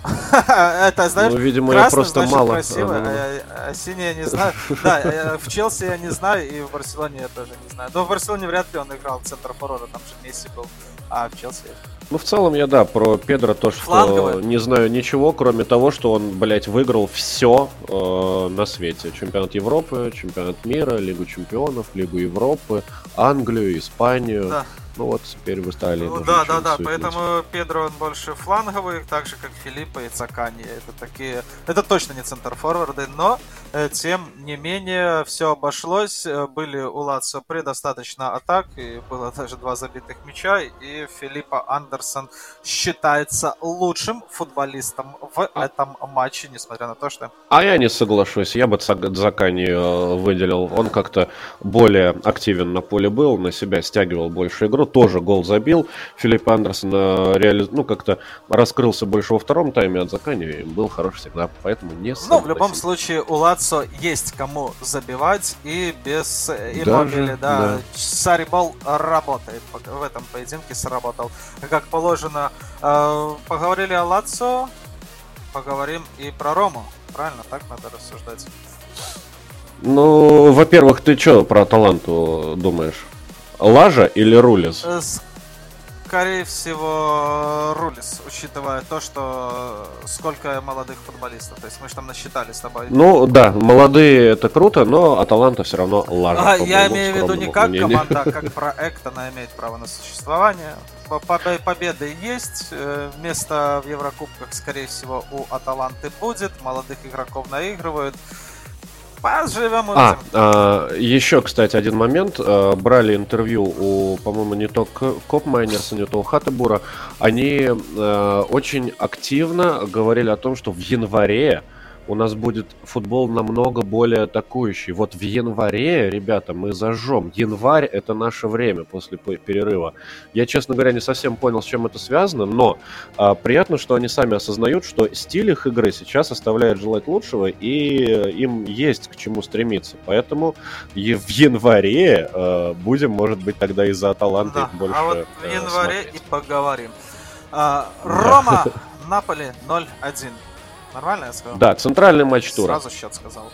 Это, знаешь, ну, видимо, красный, я просто значит, мало. красиво, а, а, а синий я не знаю. Да, в Челси я не знаю, и в Барселоне я тоже не знаю. Но в Барселоне вряд ли он играл в центр форварда, там же Месси был, а в Челси... Ну, в целом, я, да, про Педро то, что Фланговый. не знаю ничего, кроме того, что он, блядь, выиграл все э, на свете. Чемпионат Европы, чемпионат мира, Лигу чемпионов, Лигу Европы, Англию, Испанию. Да. Ну вот теперь в Италии. Ну, да, да, да. Поэтому Педро он больше фланговый, так же как Филиппа и Цакани. Это такие. Это точно не центр форварды, но э, тем не менее все обошлось. Э, были у Лацио предостаточно атак, и было даже два забитых мяча, и Филиппа Андерсон считается лучшим футболистом в а... этом матче, несмотря на то, что... А я не соглашусь. Я бы Цакани э, выделил. Он как-то более активен на поле был, на себя стягивал больше игру тоже гол забил. Филипп Андерсон э, реали... ну, как-то раскрылся больше во втором тайме от Закани был хорош всегда, поэтому не Ну, в любом случае, у Лацо есть кому забивать, и без Иммобили, да, да. Сарибол работает. В этом поединке сработал. Как положено, э, поговорили о Лацо, поговорим и про Рому. Правильно, так надо рассуждать? Ну, во-первых, ты что про таланту думаешь? Лажа или Рулис? Э, скорее всего, Рулис, учитывая то, что сколько молодых футболистов. То есть мы же там насчитали с тобой. Ну да, молодые это круто, но Аталанта все равно лажа. А, я имею в виду не как мнению. команда, а как проект, она имеет право на существование. Победы есть, э, место в Еврокубках, скорее всего, у Аталанты будет, молодых игроков наигрывают. Поживем а, а, еще, кстати, один момент. А, брали интервью у, по-моему, не то Коп Майнерса, не то у Хатебура. Они а, очень активно говорили о том, что в январе у нас будет футбол намного более атакующий. Вот в январе, ребята, мы зажжем. Январь — это наше время после перерыва. Я, честно говоря, не совсем понял, с чем это связано, но а, приятно, что они сами осознают, что стиль их игры сейчас оставляет желать лучшего, и им есть к чему стремиться. Поэтому и в январе а, будем, может быть, тогда из-за таланта да, больше А вот в январе смотреть. и поговорим. А, Рома, Наполи 0-1. Нормально я сказал? Да, центральный матч тура. Сразу счет сказал.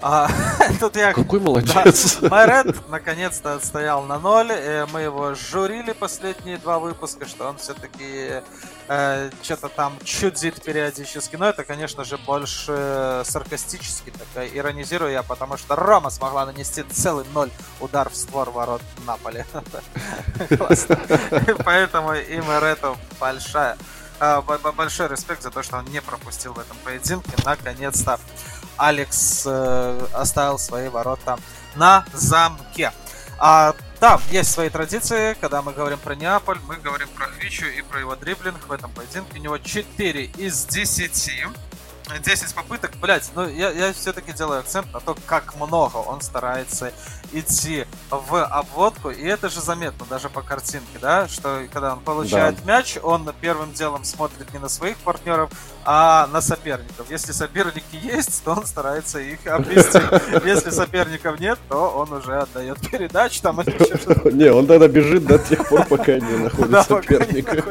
А, тут я... Какой молодец. Да, Майрет наконец-то отстоял на ноль. Э, мы его журили последние два выпуска, что он все-таки э, что-то там чудит периодически. Но это, конечно же, больше саркастически, так иронизирую я, потому что Рома смогла нанести целый ноль удар в створ ворот Наполи. Поэтому и Майрету большая большой респект за то, что он не пропустил в этом поединке. Наконец-то Алекс э, оставил свои ворота на замке. А, да, есть свои традиции, когда мы говорим про Неаполь, мы говорим про Хвичу и про его дриблинг в этом поединке. У него 4 из 10. 10 попыток, блять, ну я, я все-таки делаю акцент на то, как много он старается идти в обводку, и это же заметно даже по картинке, да, что когда он получает да. мяч, он первым делом смотрит не на своих партнеров, а на соперников. Если соперники есть, то он старается их обвести. Если соперников нет, то он уже отдает передачу там Не, он тогда бежит до тех пор, пока не находит соперника.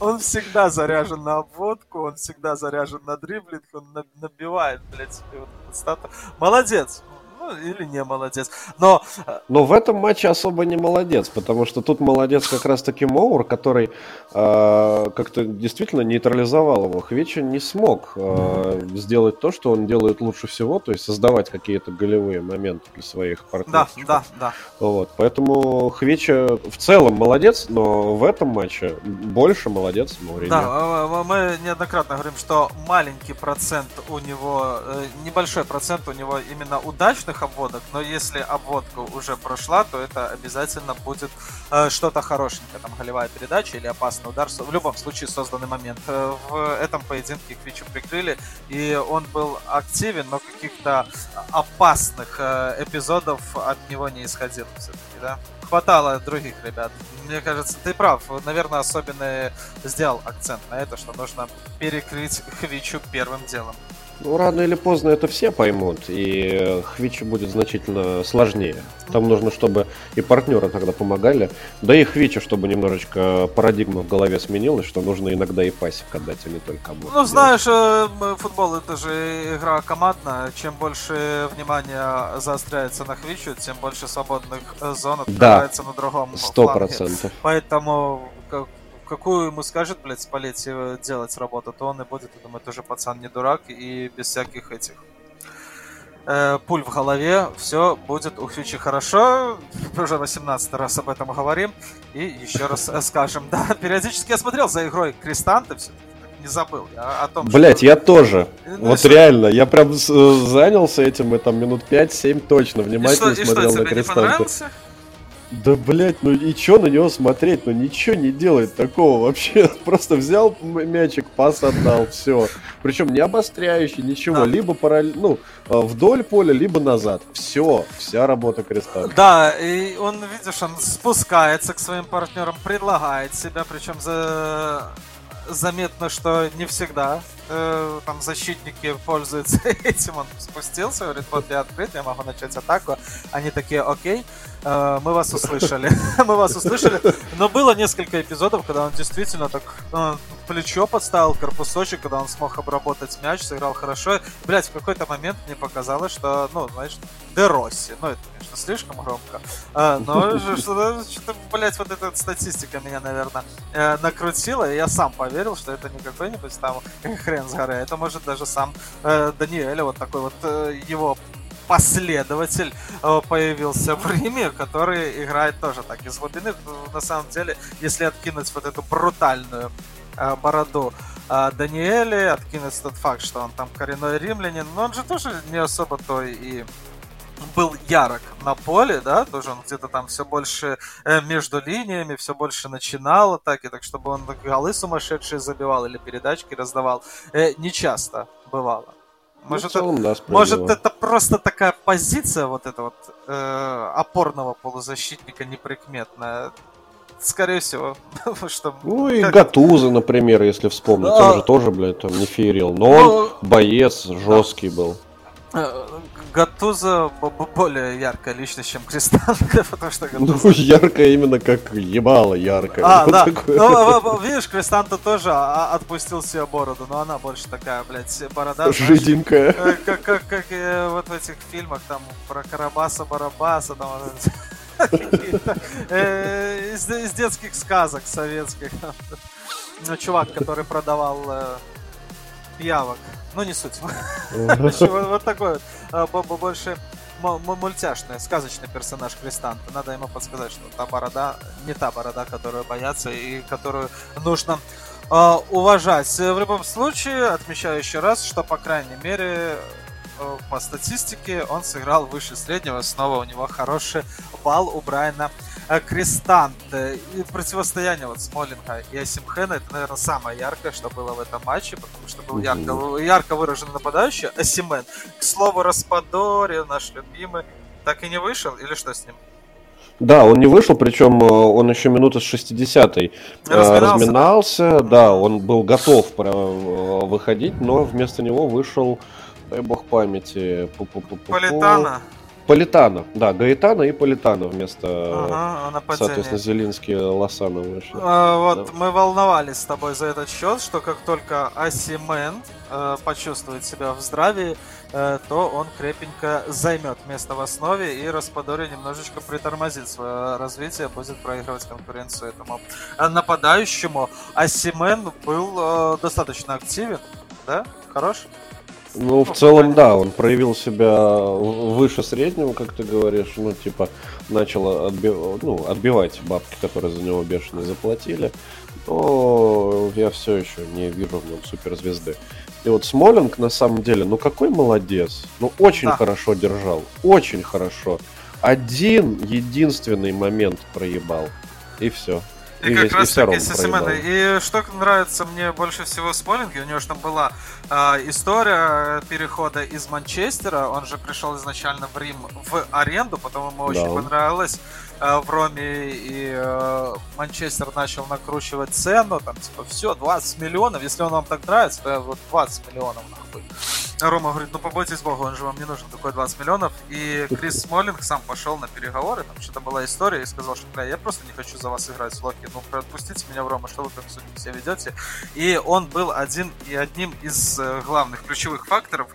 Он всегда заряжен на обводку, он всегда заряжен на дриблинг, он набивает, блядь, себе вот стату. Молодец, ну, или не молодец. Но... Э, Но в этом матче особо не молодец, потому что тут молодец как раз-таки Моур, который э, как-то действительно нейтрализовал его. Хвеча не смог э, сделать то, что он делает лучше всего, то есть создавать какие-то голевые моменты для своих партнеров. Да, да, да. Вот, поэтому Хвеча в целом молодец, но в этом матче больше молодец Мауриньо. Да, мы неоднократно говорим, что маленький процент у него, э, небольшой процент у него именно удачных обычных обводок, но если обводка уже прошла, то это обязательно будет э, что-то хорошенькое, там голевая передача или опасный удар, в любом случае созданный момент. Э, в этом поединке Квичу прикрыли, и он был активен, но каких-то опасных э, эпизодов от него не исходило все-таки, да? Хватало других ребят. Мне кажется, ты прав. Наверное, особенно сделал акцент на это, что нужно перекрыть Хвичу первым делом. Ну, рано или поздно это все поймут, и Хвичу будет значительно сложнее. Там нужно, чтобы и партнеры тогда помогали, да и Хвичу, чтобы немножечко парадигма в голове сменилась, что нужно иногда и пасик отдать, а не только обоих. Ну, знаешь, э, футбол это же игра командная. Чем больше внимания заостряется на Хвичу, тем больше свободных зон открывается да, на другом 100%. фланге. Поэтому какую ему скажет, блядь, Спалетти э, делать работу, то он и будет, я думаю, тоже пацан не дурак, и без всяких этих э, пуль в голове, все будет у Фьючи хорошо. Уже 18 раз об этом говорим. И еще раз скажем, да, периодически я смотрел за игрой Крестанты, все не забыл я о том, Блять, что... я тоже. Ну, вот что... реально, я прям занялся этим, и там минут 5-7 точно внимательно и что, смотрел и что, на Крестанты. Да, блять, ну и чё на него смотреть? Ну ничего не делает такого вообще. Просто взял мячик, пас отдал, все. Причем не обостряющий, ничего. Да. Либо параллельно, ну, а, вдоль поля, либо назад. Все, вся работа креста. Да, и он, видишь, он спускается к своим партнерам, предлагает себя, причем за заметно, что не всегда э, там защитники пользуются этим. Он спустился, говорит, вот я открыт, я могу начать атаку. Они такие, окей, э, мы вас услышали. мы вас услышали. Но было несколько эпизодов, когда он действительно так э, плечо подставил, корпусочек, когда он смог обработать мяч, сыграл хорошо. Блять, в какой-то момент мне показалось, что, ну, знаешь, Деросси. Ну, это, конечно, слишком громко. А, но что-то, что блядь, вот эта статистика меня, наверное, э, накрутила, и я сам поверил, что это не какой-нибудь там хрен с горы, а это может даже сам э, Даниэль, вот такой вот э, его последователь э, появился в Риме, который играет тоже так из глубины. На самом деле, если откинуть вот эту брутальную э, бороду э, Даниэля, откинуть тот факт, что он там коренной римлянин, но он же тоже не особо то и был ярок на поле, да, тоже он где-то там все больше э, между линиями, все больше начинал атаки, так чтобы он голы сумасшедшие забивал или передачки раздавал, э, не часто бывало. Ну, может, ну, целом, это, да, может это просто такая позиция вот этого вот э, опорного полузащитника неприкметная. Скорее всего, что... Ну и как... Гатуза, например, если вспомнить, а... он же тоже, блядь, там не феерил, но он ну, боец жесткий был. Э, Гатуза более яркая личность, чем Кристанта, потому что Гатуза... Ну, яркая именно как ебало яркая. А, вот да. Такое. Ну, видишь, Кристанта тоже а, отпустил себе бороду, но она больше такая, блядь, борода. Жиденькая. Знаешь, как, как, как э, вот в этих фильмах, там, про Карабаса-Барабаса, там, э, из, детских сказок советских. Ну, чувак, который продавал э, пиявок. Ну, не суть. Вот такой вот. Больше мультяшный, сказочный персонаж Крестанта. Надо ему подсказать, что та борода не та борода, которую боятся и которую нужно а, уважать. В любом случае, отмечаю еще раз, что, по крайней мере, э, по статистике он сыграл выше среднего. Снова у него хороший балл у Брайана э, Крестанте. И противостояние вот Смолинга и Асимхена, это, наверное, самое яркое, что было в этом матче, потому что был ярко, ярко выраженный нападающий Асимен. К слову, Распадори, наш любимый, так и не вышел, или что с ним? Да, он не вышел, причем э, он еще минуты с 60-й разминался, разминался да, он был готов выходить, но вместо него вышел, дай бог памяти, Политана. Политана, да, Гаэтана и Политана вместо, ага, соответственно, Зелинский Лосана вышли. А, вот да. мы волновались с тобой за этот счет, что как только Асимен э, почувствует себя в здравии, э, то он крепенько займет место в основе и Распадори немножечко притормозит свое развитие, будет проигрывать конкуренцию этому нападающему. Асимен был э, достаточно активен, да? Хорош? Ну, в целом, да, он проявил себя выше среднего, как ты говоришь, ну, типа, начал отби... ну, отбивать бабки, которые за него бешено заплатили, но я все еще не вижу в нем суперзвезды. И вот Смолинг, на самом деле, ну какой молодец, ну очень да. хорошо держал, очень хорошо. Один единственный момент проебал, и все. И, и как раз таки ССМН. И что нравится мне больше всего в Смолинге, у него же там была э, история перехода из Манчестера, он же пришел изначально в Рим в аренду, потом ему да. очень понравилось э, в Роме, и э, Манчестер начал накручивать цену, там типа все, 20 миллионов, если он вам так нравится, то вот 20 миллионов нахуй. Рома говорит, ну побойтесь бога, он же вам не нужен такой 20 миллионов. И Крис Смолинг сам пошел на переговоры, там что-то была история, и сказал, что, бля, я просто не хочу за вас играть в Локи, ну отпустите меня в Рома, что вы так себя ведете. И он был один и одним из э, главных ключевых факторов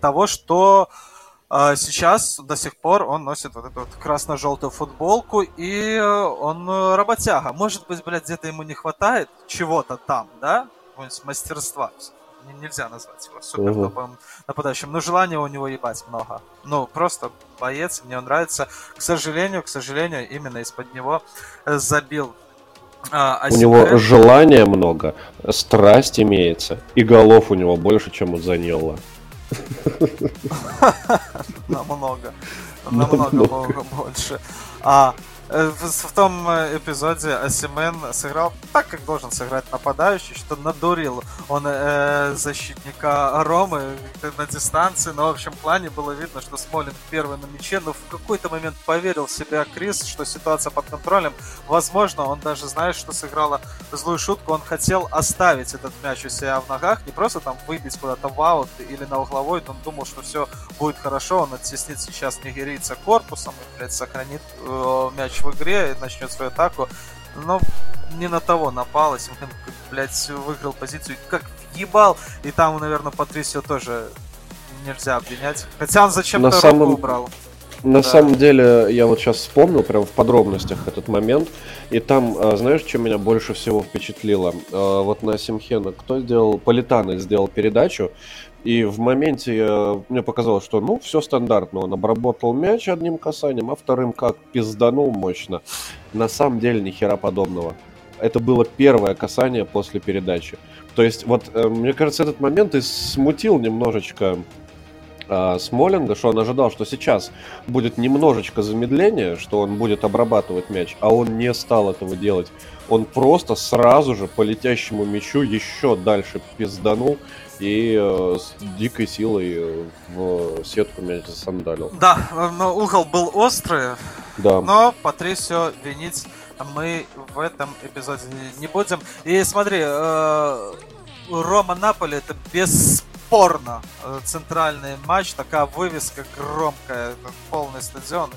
того, что а сейчас до сих пор он носит вот эту вот красно-желтую футболку, и э, он э, работяга. Может быть, блядь, где-то ему не хватает чего-то там, да? Мастерства нельзя назвать его супер топовым нападающим. Но желания у него ебать много. Ну, просто боец, мне он нравится. К сожалению, к сожалению, именно из-под него э, забил а, у него желания много, страсть имеется, и голов у него больше, чем у Заньола. Намного. Намного больше. А в, в том э, эпизоде Асимен сыграл так, как должен сыграть нападающий, что надурил. Он э, защитника Ромы на дистанции, но в общем плане было видно, что Смолин первый на мяче, но в какой-то момент поверил в себя Крис, что ситуация под контролем. Возможно, он даже знает, что сыграла злую шутку, он хотел оставить этот мяч у себя в ногах, не просто там выбить куда-то в аут или на угловой, он думал, что все будет хорошо, он оттеснит сейчас нигерийца корпусом и, блядь, сохранит э, мяч в игре, начнет свою атаку, но не на того напал, он, блядь, выиграл позицию, как ебал, и там, наверное, Патрисио тоже нельзя обвинять. Хотя он зачем-то самом... убрал. На да. самом деле, я вот сейчас вспомнил прям в подробностях этот момент, и там, а, знаешь, что меня больше всего впечатлило? А, вот на Симхена кто сделал, Политано сделал передачу, и в моменте э, мне показалось, что ну все стандартно. Он обработал мяч одним касанием, а вторым как пизданул мощно. На самом деле ни хера подобного. Это было первое касание после передачи. То есть, вот, э, мне кажется, этот момент и смутил немножечко э, Смолинга, что он ожидал, что сейчас будет немножечко замедление, что он будет обрабатывать мяч, а он не стал этого делать. Он просто сразу же по летящему мячу еще дальше пизданул и э, с дикой силой э, в сетку мяч засандалил. Да, но угол был острый, да. но Патрисио винить мы в этом эпизоде не будем. И смотри, э, Рома Наполи это бесспорно э, центральный матч, такая вывеска громкая, полный стадион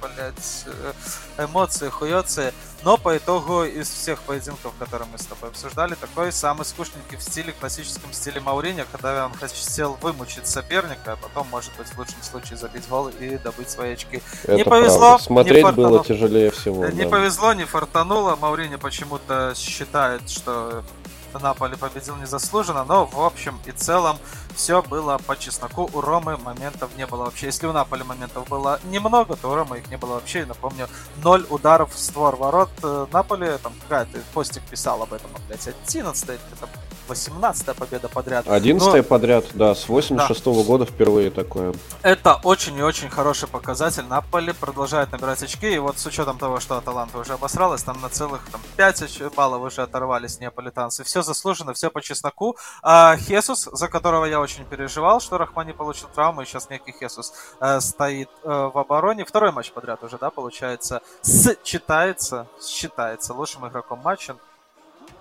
блядь, э, эмоции, хуёцы. Но по итогу из всех поединков, которые мы с тобой обсуждали, такой самый скучненький в стиле, классическом стиле Маурини, когда он хотел вымучить соперника, а потом, может быть, в лучшем случае забить гол и добыть свои очки. Это не повезло. Правда. Смотреть не было тяжелее всего. Не да. повезло, не фартануло. Маурини почему-то считает, что Наполи победил незаслуженно, но в общем и целом все было по чесноку. У Ромы моментов не было вообще. Если у Наполи моментов было немного, то у Ромы их не было вообще. И напомню, ноль ударов в створ ворот. Э, Наполи, там какая-то постик писал об этом, блядь, 11 это 18 победа подряд. 11 Но... подряд, да, с 86 -го да. года впервые такое. Это очень и очень хороший показатель. Наполи продолжает набирать очки, и вот с учетом того, что Аталанта уже обосралась, там на целых там, 5 баллов уже оторвались неаполитанцы. Все заслуженно, все по чесноку. А Хесус, за которого я очень переживал, что Рахмани получил травму, и сейчас некий Хесус э, стоит э, в обороне. Второй матч подряд уже, да, получается, считается, считается лучшим игроком матча.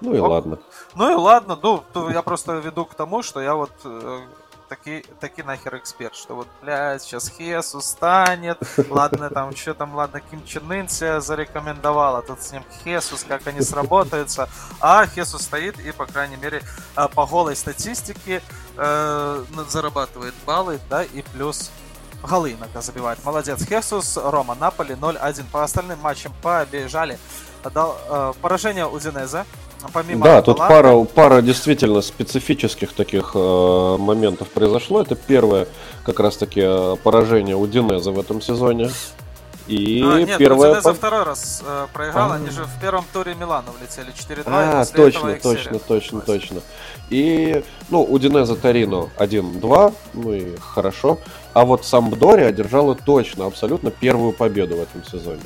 Ну и Ок. ладно. Ну и ладно, ну, я просто веду к тому, что я вот э, таки, таки нахер эксперт, что вот, блядь, сейчас Хес устанет, ладно, там, что там, ладно, Ким Чен Ын себя зарекомендовал, а тут с ним Хесус, как они сработаются, а Хесус стоит и, по крайней мере, э, по голой статистике э, зарабатывает баллы, да, и плюс голы иногда забивает. Молодец, Хесус, Рома, Наполи 0-1. По остальным матчам побежали. Дал, э, поражение у Динеза помимо да, тут пара, пара действительно специфических таких э, моментов произошло. Это первое, как раз таки, э, поражение у Динеза в этом сезоне. И а, нет, первое... Удинеза второй раз э, проиграл, а... они же в первом туре Милану влетели 4-2. А, точно, точно, точно, точно. И, ну, Удинеза Торино 1-2, ну и хорошо. А вот Самбдори одержала точно, абсолютно первую победу в этом сезоне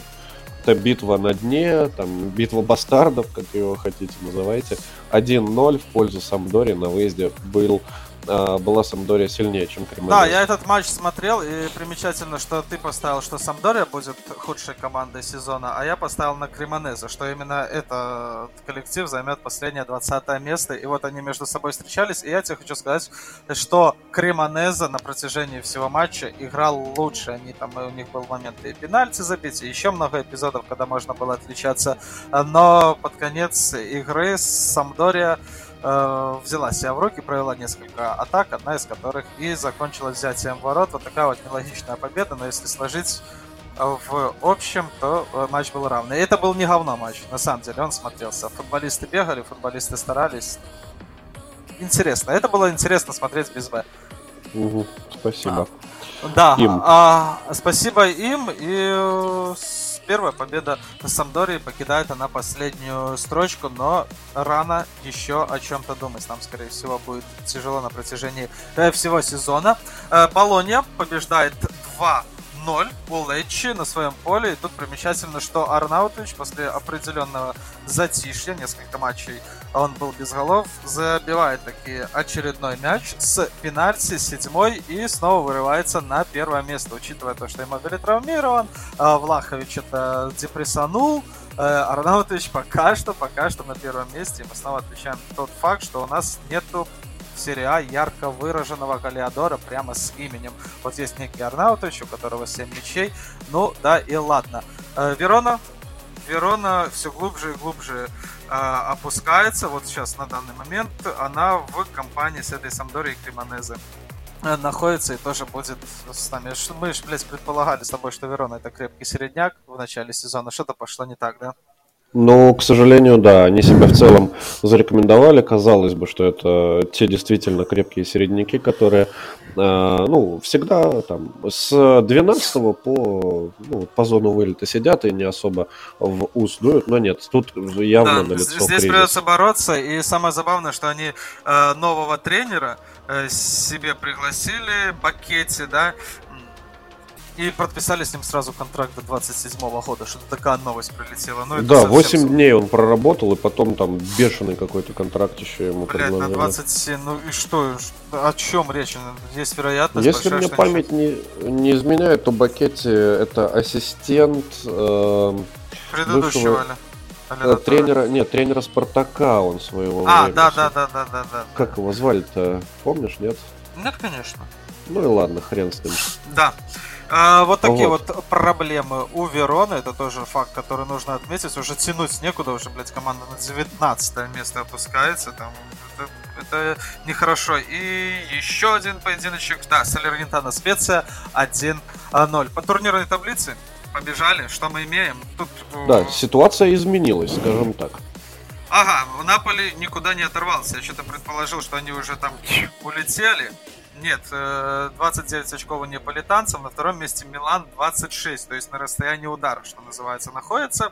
это битва на дне, там, битва бастардов, как его хотите называйте. 1-0 в пользу Самдори на выезде был была Самдория сильнее, чем Кремонез. Да, я этот матч смотрел, и примечательно, что ты поставил, что Самдория будет худшей командой сезона, а я поставил на Кремонеза, что именно этот коллектив займет последнее 20 место, и вот они между собой встречались, и я тебе хочу сказать, что Кремонеза на протяжении всего матча играл лучше, они там, у них был момент и пенальти забить, и еще много эпизодов, когда можно было отличаться, но под конец игры Самдория э, взяла себя в руки, провела несколько атак, одна из которых и закончилась взятием ворот. Вот такая вот нелогичная победа, но если сложить в общем, то э, матч был равный. И это был не говно матч, на самом деле, он смотрелся. Футболисты бегали, футболисты старались. Интересно. Это было интересно смотреть без Б. Угу, спасибо. А, да, им. А, спасибо им. И э, первая победа на Самдории покидает она последнюю строчку, но рано еще о чем-то думать. Нам, скорее всего, будет тяжело на протяжении э, всего сезона. Э, Болония побеждает 2 0 у Лечи на своем поле. И тут примечательно, что Арнаутович после определенного затишья, несколько матчей он был без голов, забивает таки очередной мяч с пенальти седьмой и снова вырывается на первое место, учитывая то, что Иммобили травмирован, а Влахович это депрессанул, э, Арнаутович пока что, пока что на первом месте. И мы снова отвечаем тот факт, что у нас нету серии А ярко выраженного Галиадора прямо с именем. Вот есть некий Арнаутович, у которого 7 мячей. Ну, да и ладно. Э, Верона Верона все глубже и глубже опускается. Вот сейчас на данный момент она в компании с этой Самдори и Кремонезе э, находится и тоже будет с нами. Мы же, блядь, предполагали с тобой, что Верона это крепкий середняк в начале сезона. Что-то пошло не так, да? Ну, к сожалению, да, они себя в целом зарекомендовали. Казалось бы, что это те действительно крепкие середняки, которые, ну, всегда там с 12 по, ну, по зону вылета сидят и не особо в ус дуют, но нет, тут явно да, на лицо Здесь кризис. придется бороться, и самое забавное, что они э, нового тренера э, себе пригласили, Бакетти, да, и подписали с ним сразу контракт до 27 -го года, что такая новость прилетела. Ну, да, 8 сум... дней он проработал, и потом там бешеный какой-то контракт еще ему Блядь, предложили. на 27, ну и что, о чем речь? Есть вероятность Если большая, мне память не, не изменяет, то Бакетти это ассистент... Э, Предыдущего бывшего... Э, тренера, нет, тренера Спартака он своего. А, да, да, да, да, да, да. Как его звали-то? Помнишь, нет? Нет, конечно. Ну и ладно, хрен с ним. Да. А, вот такие вот. вот проблемы у Верона. Это тоже факт, который нужно отметить. Уже тянуть некуда, уже, блядь, команда на 19 место опускается. Там, это, это нехорошо. И еще один поединочек. Да, Салернитана Специя 1-0. По турнирной таблице побежали. Что мы имеем? Тут... Э, да, ситуация изменилась, скажем так. Ага, в Наполе никуда не оторвался. Я что-то предположил, что они уже там улетели. Нет, 29 э, очков у неаполитанцев, на втором месте Милан 26, то есть на расстоянии удара, что называется, находятся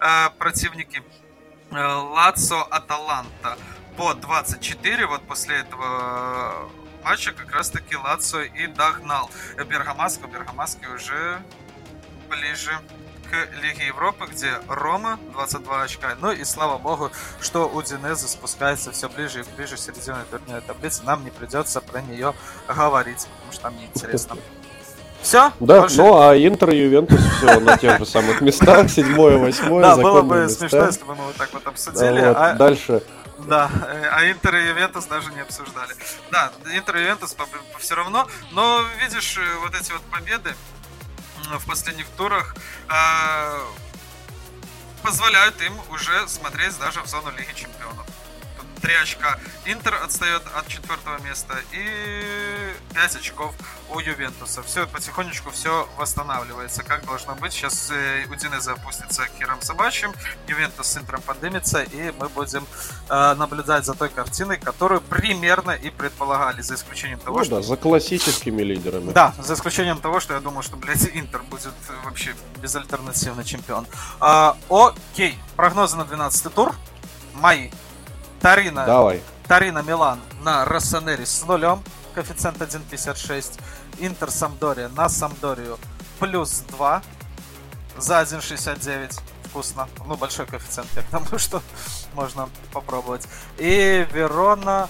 э, противники. Э, Лацо Аталанта по 24. Вот после этого матча как раз-таки Лацио и догнал Бергамаску. Бергамаски уже ближе к Лиге Европы, где Рома 22 очка. Ну и слава богу, что у Динеза спускается все ближе и ближе середины турнирной таблицы. Нам не придется про нее говорить, потому что там неинтересно. Все? Да, больше... ну а Интер и Ювентус все на тех же самых местах, седьмое, восьмое. Да, было бы смешно, если бы мы вот так вот обсудили. А дальше да, а Интер и Ювентус даже не обсуждали. Да, Интер и Ювентус все равно, но видишь, э, вот эти вот победы в последних турах э, позволяют им уже смотреть даже в зону Лиги Чемпионов. 3 очка. Интер отстает от четвертого места и 5 очков у Ювентуса. Все потихонечку все восстанавливается, как должно быть. Сейчас э, Удинезе опустится Киром Собачьим, Ювентус с Интером поднимется, и мы будем э, наблюдать за той картиной, которую примерно и предполагали, за исключением того, ну, что... да, за классическими лидерами. Да, за исключением того, что я думал, что, блядь, Интер будет вообще безальтернативный чемпион. А, окей, прогнозы на 12 тур. Мои Тарина. Давай. Тарина Милан на Рассанере с нулем. Коэффициент 1.56. Интер Самдория на Самдорию плюс 2 за 1.69. Вкусно. Ну, большой коэффициент, я к тому, что можно попробовать. И Верона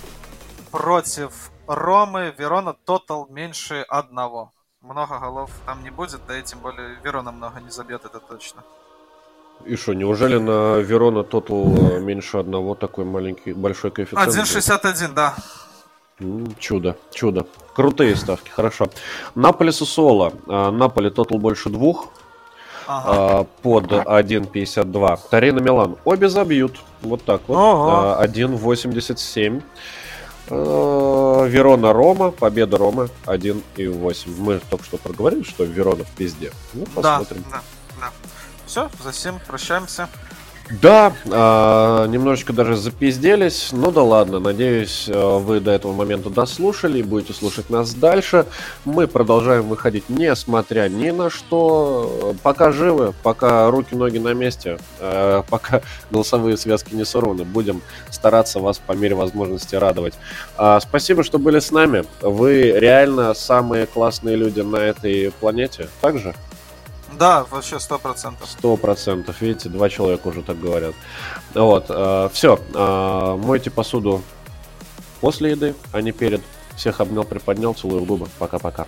против Ромы. Верона тотал меньше одного. Много голов там не будет, да и тем более Верона много не забьет, это точно. И что, неужели на Верона тотал э, меньше одного такой маленький, большой коэффициент? 1.61, да. Чудо, чудо. Крутые ставки, хорошо. Наполи Сусола. А, Наполи тотал больше двух. Ага. А, под 1.52. Тарина Милан. Обе забьют. Вот так вот. Ага. 1.87. А, Верона Рома, победа Рома 1.8. Мы только что проговорили, что Верона в пизде. Ну, посмотрим. Да, да. Все, за всем прощаемся. Да, э, немножечко даже запизделись, ну да ладно, надеюсь, э, вы до этого момента дослушали и будете слушать нас дальше. Мы продолжаем выходить, несмотря ни на что, пока живы, пока руки-ноги на месте, э, пока голосовые связки не сорваны, будем стараться вас по мере возможности радовать. Э, спасибо, что были с нами, вы реально самые классные люди на этой планете, также? Да, вообще сто процентов. Сто процентов, видите, два человека уже так говорят. Вот, э, все, э, мойте посуду после еды, а не перед. Всех обнял, приподнял, целую в губы. Пока-пока.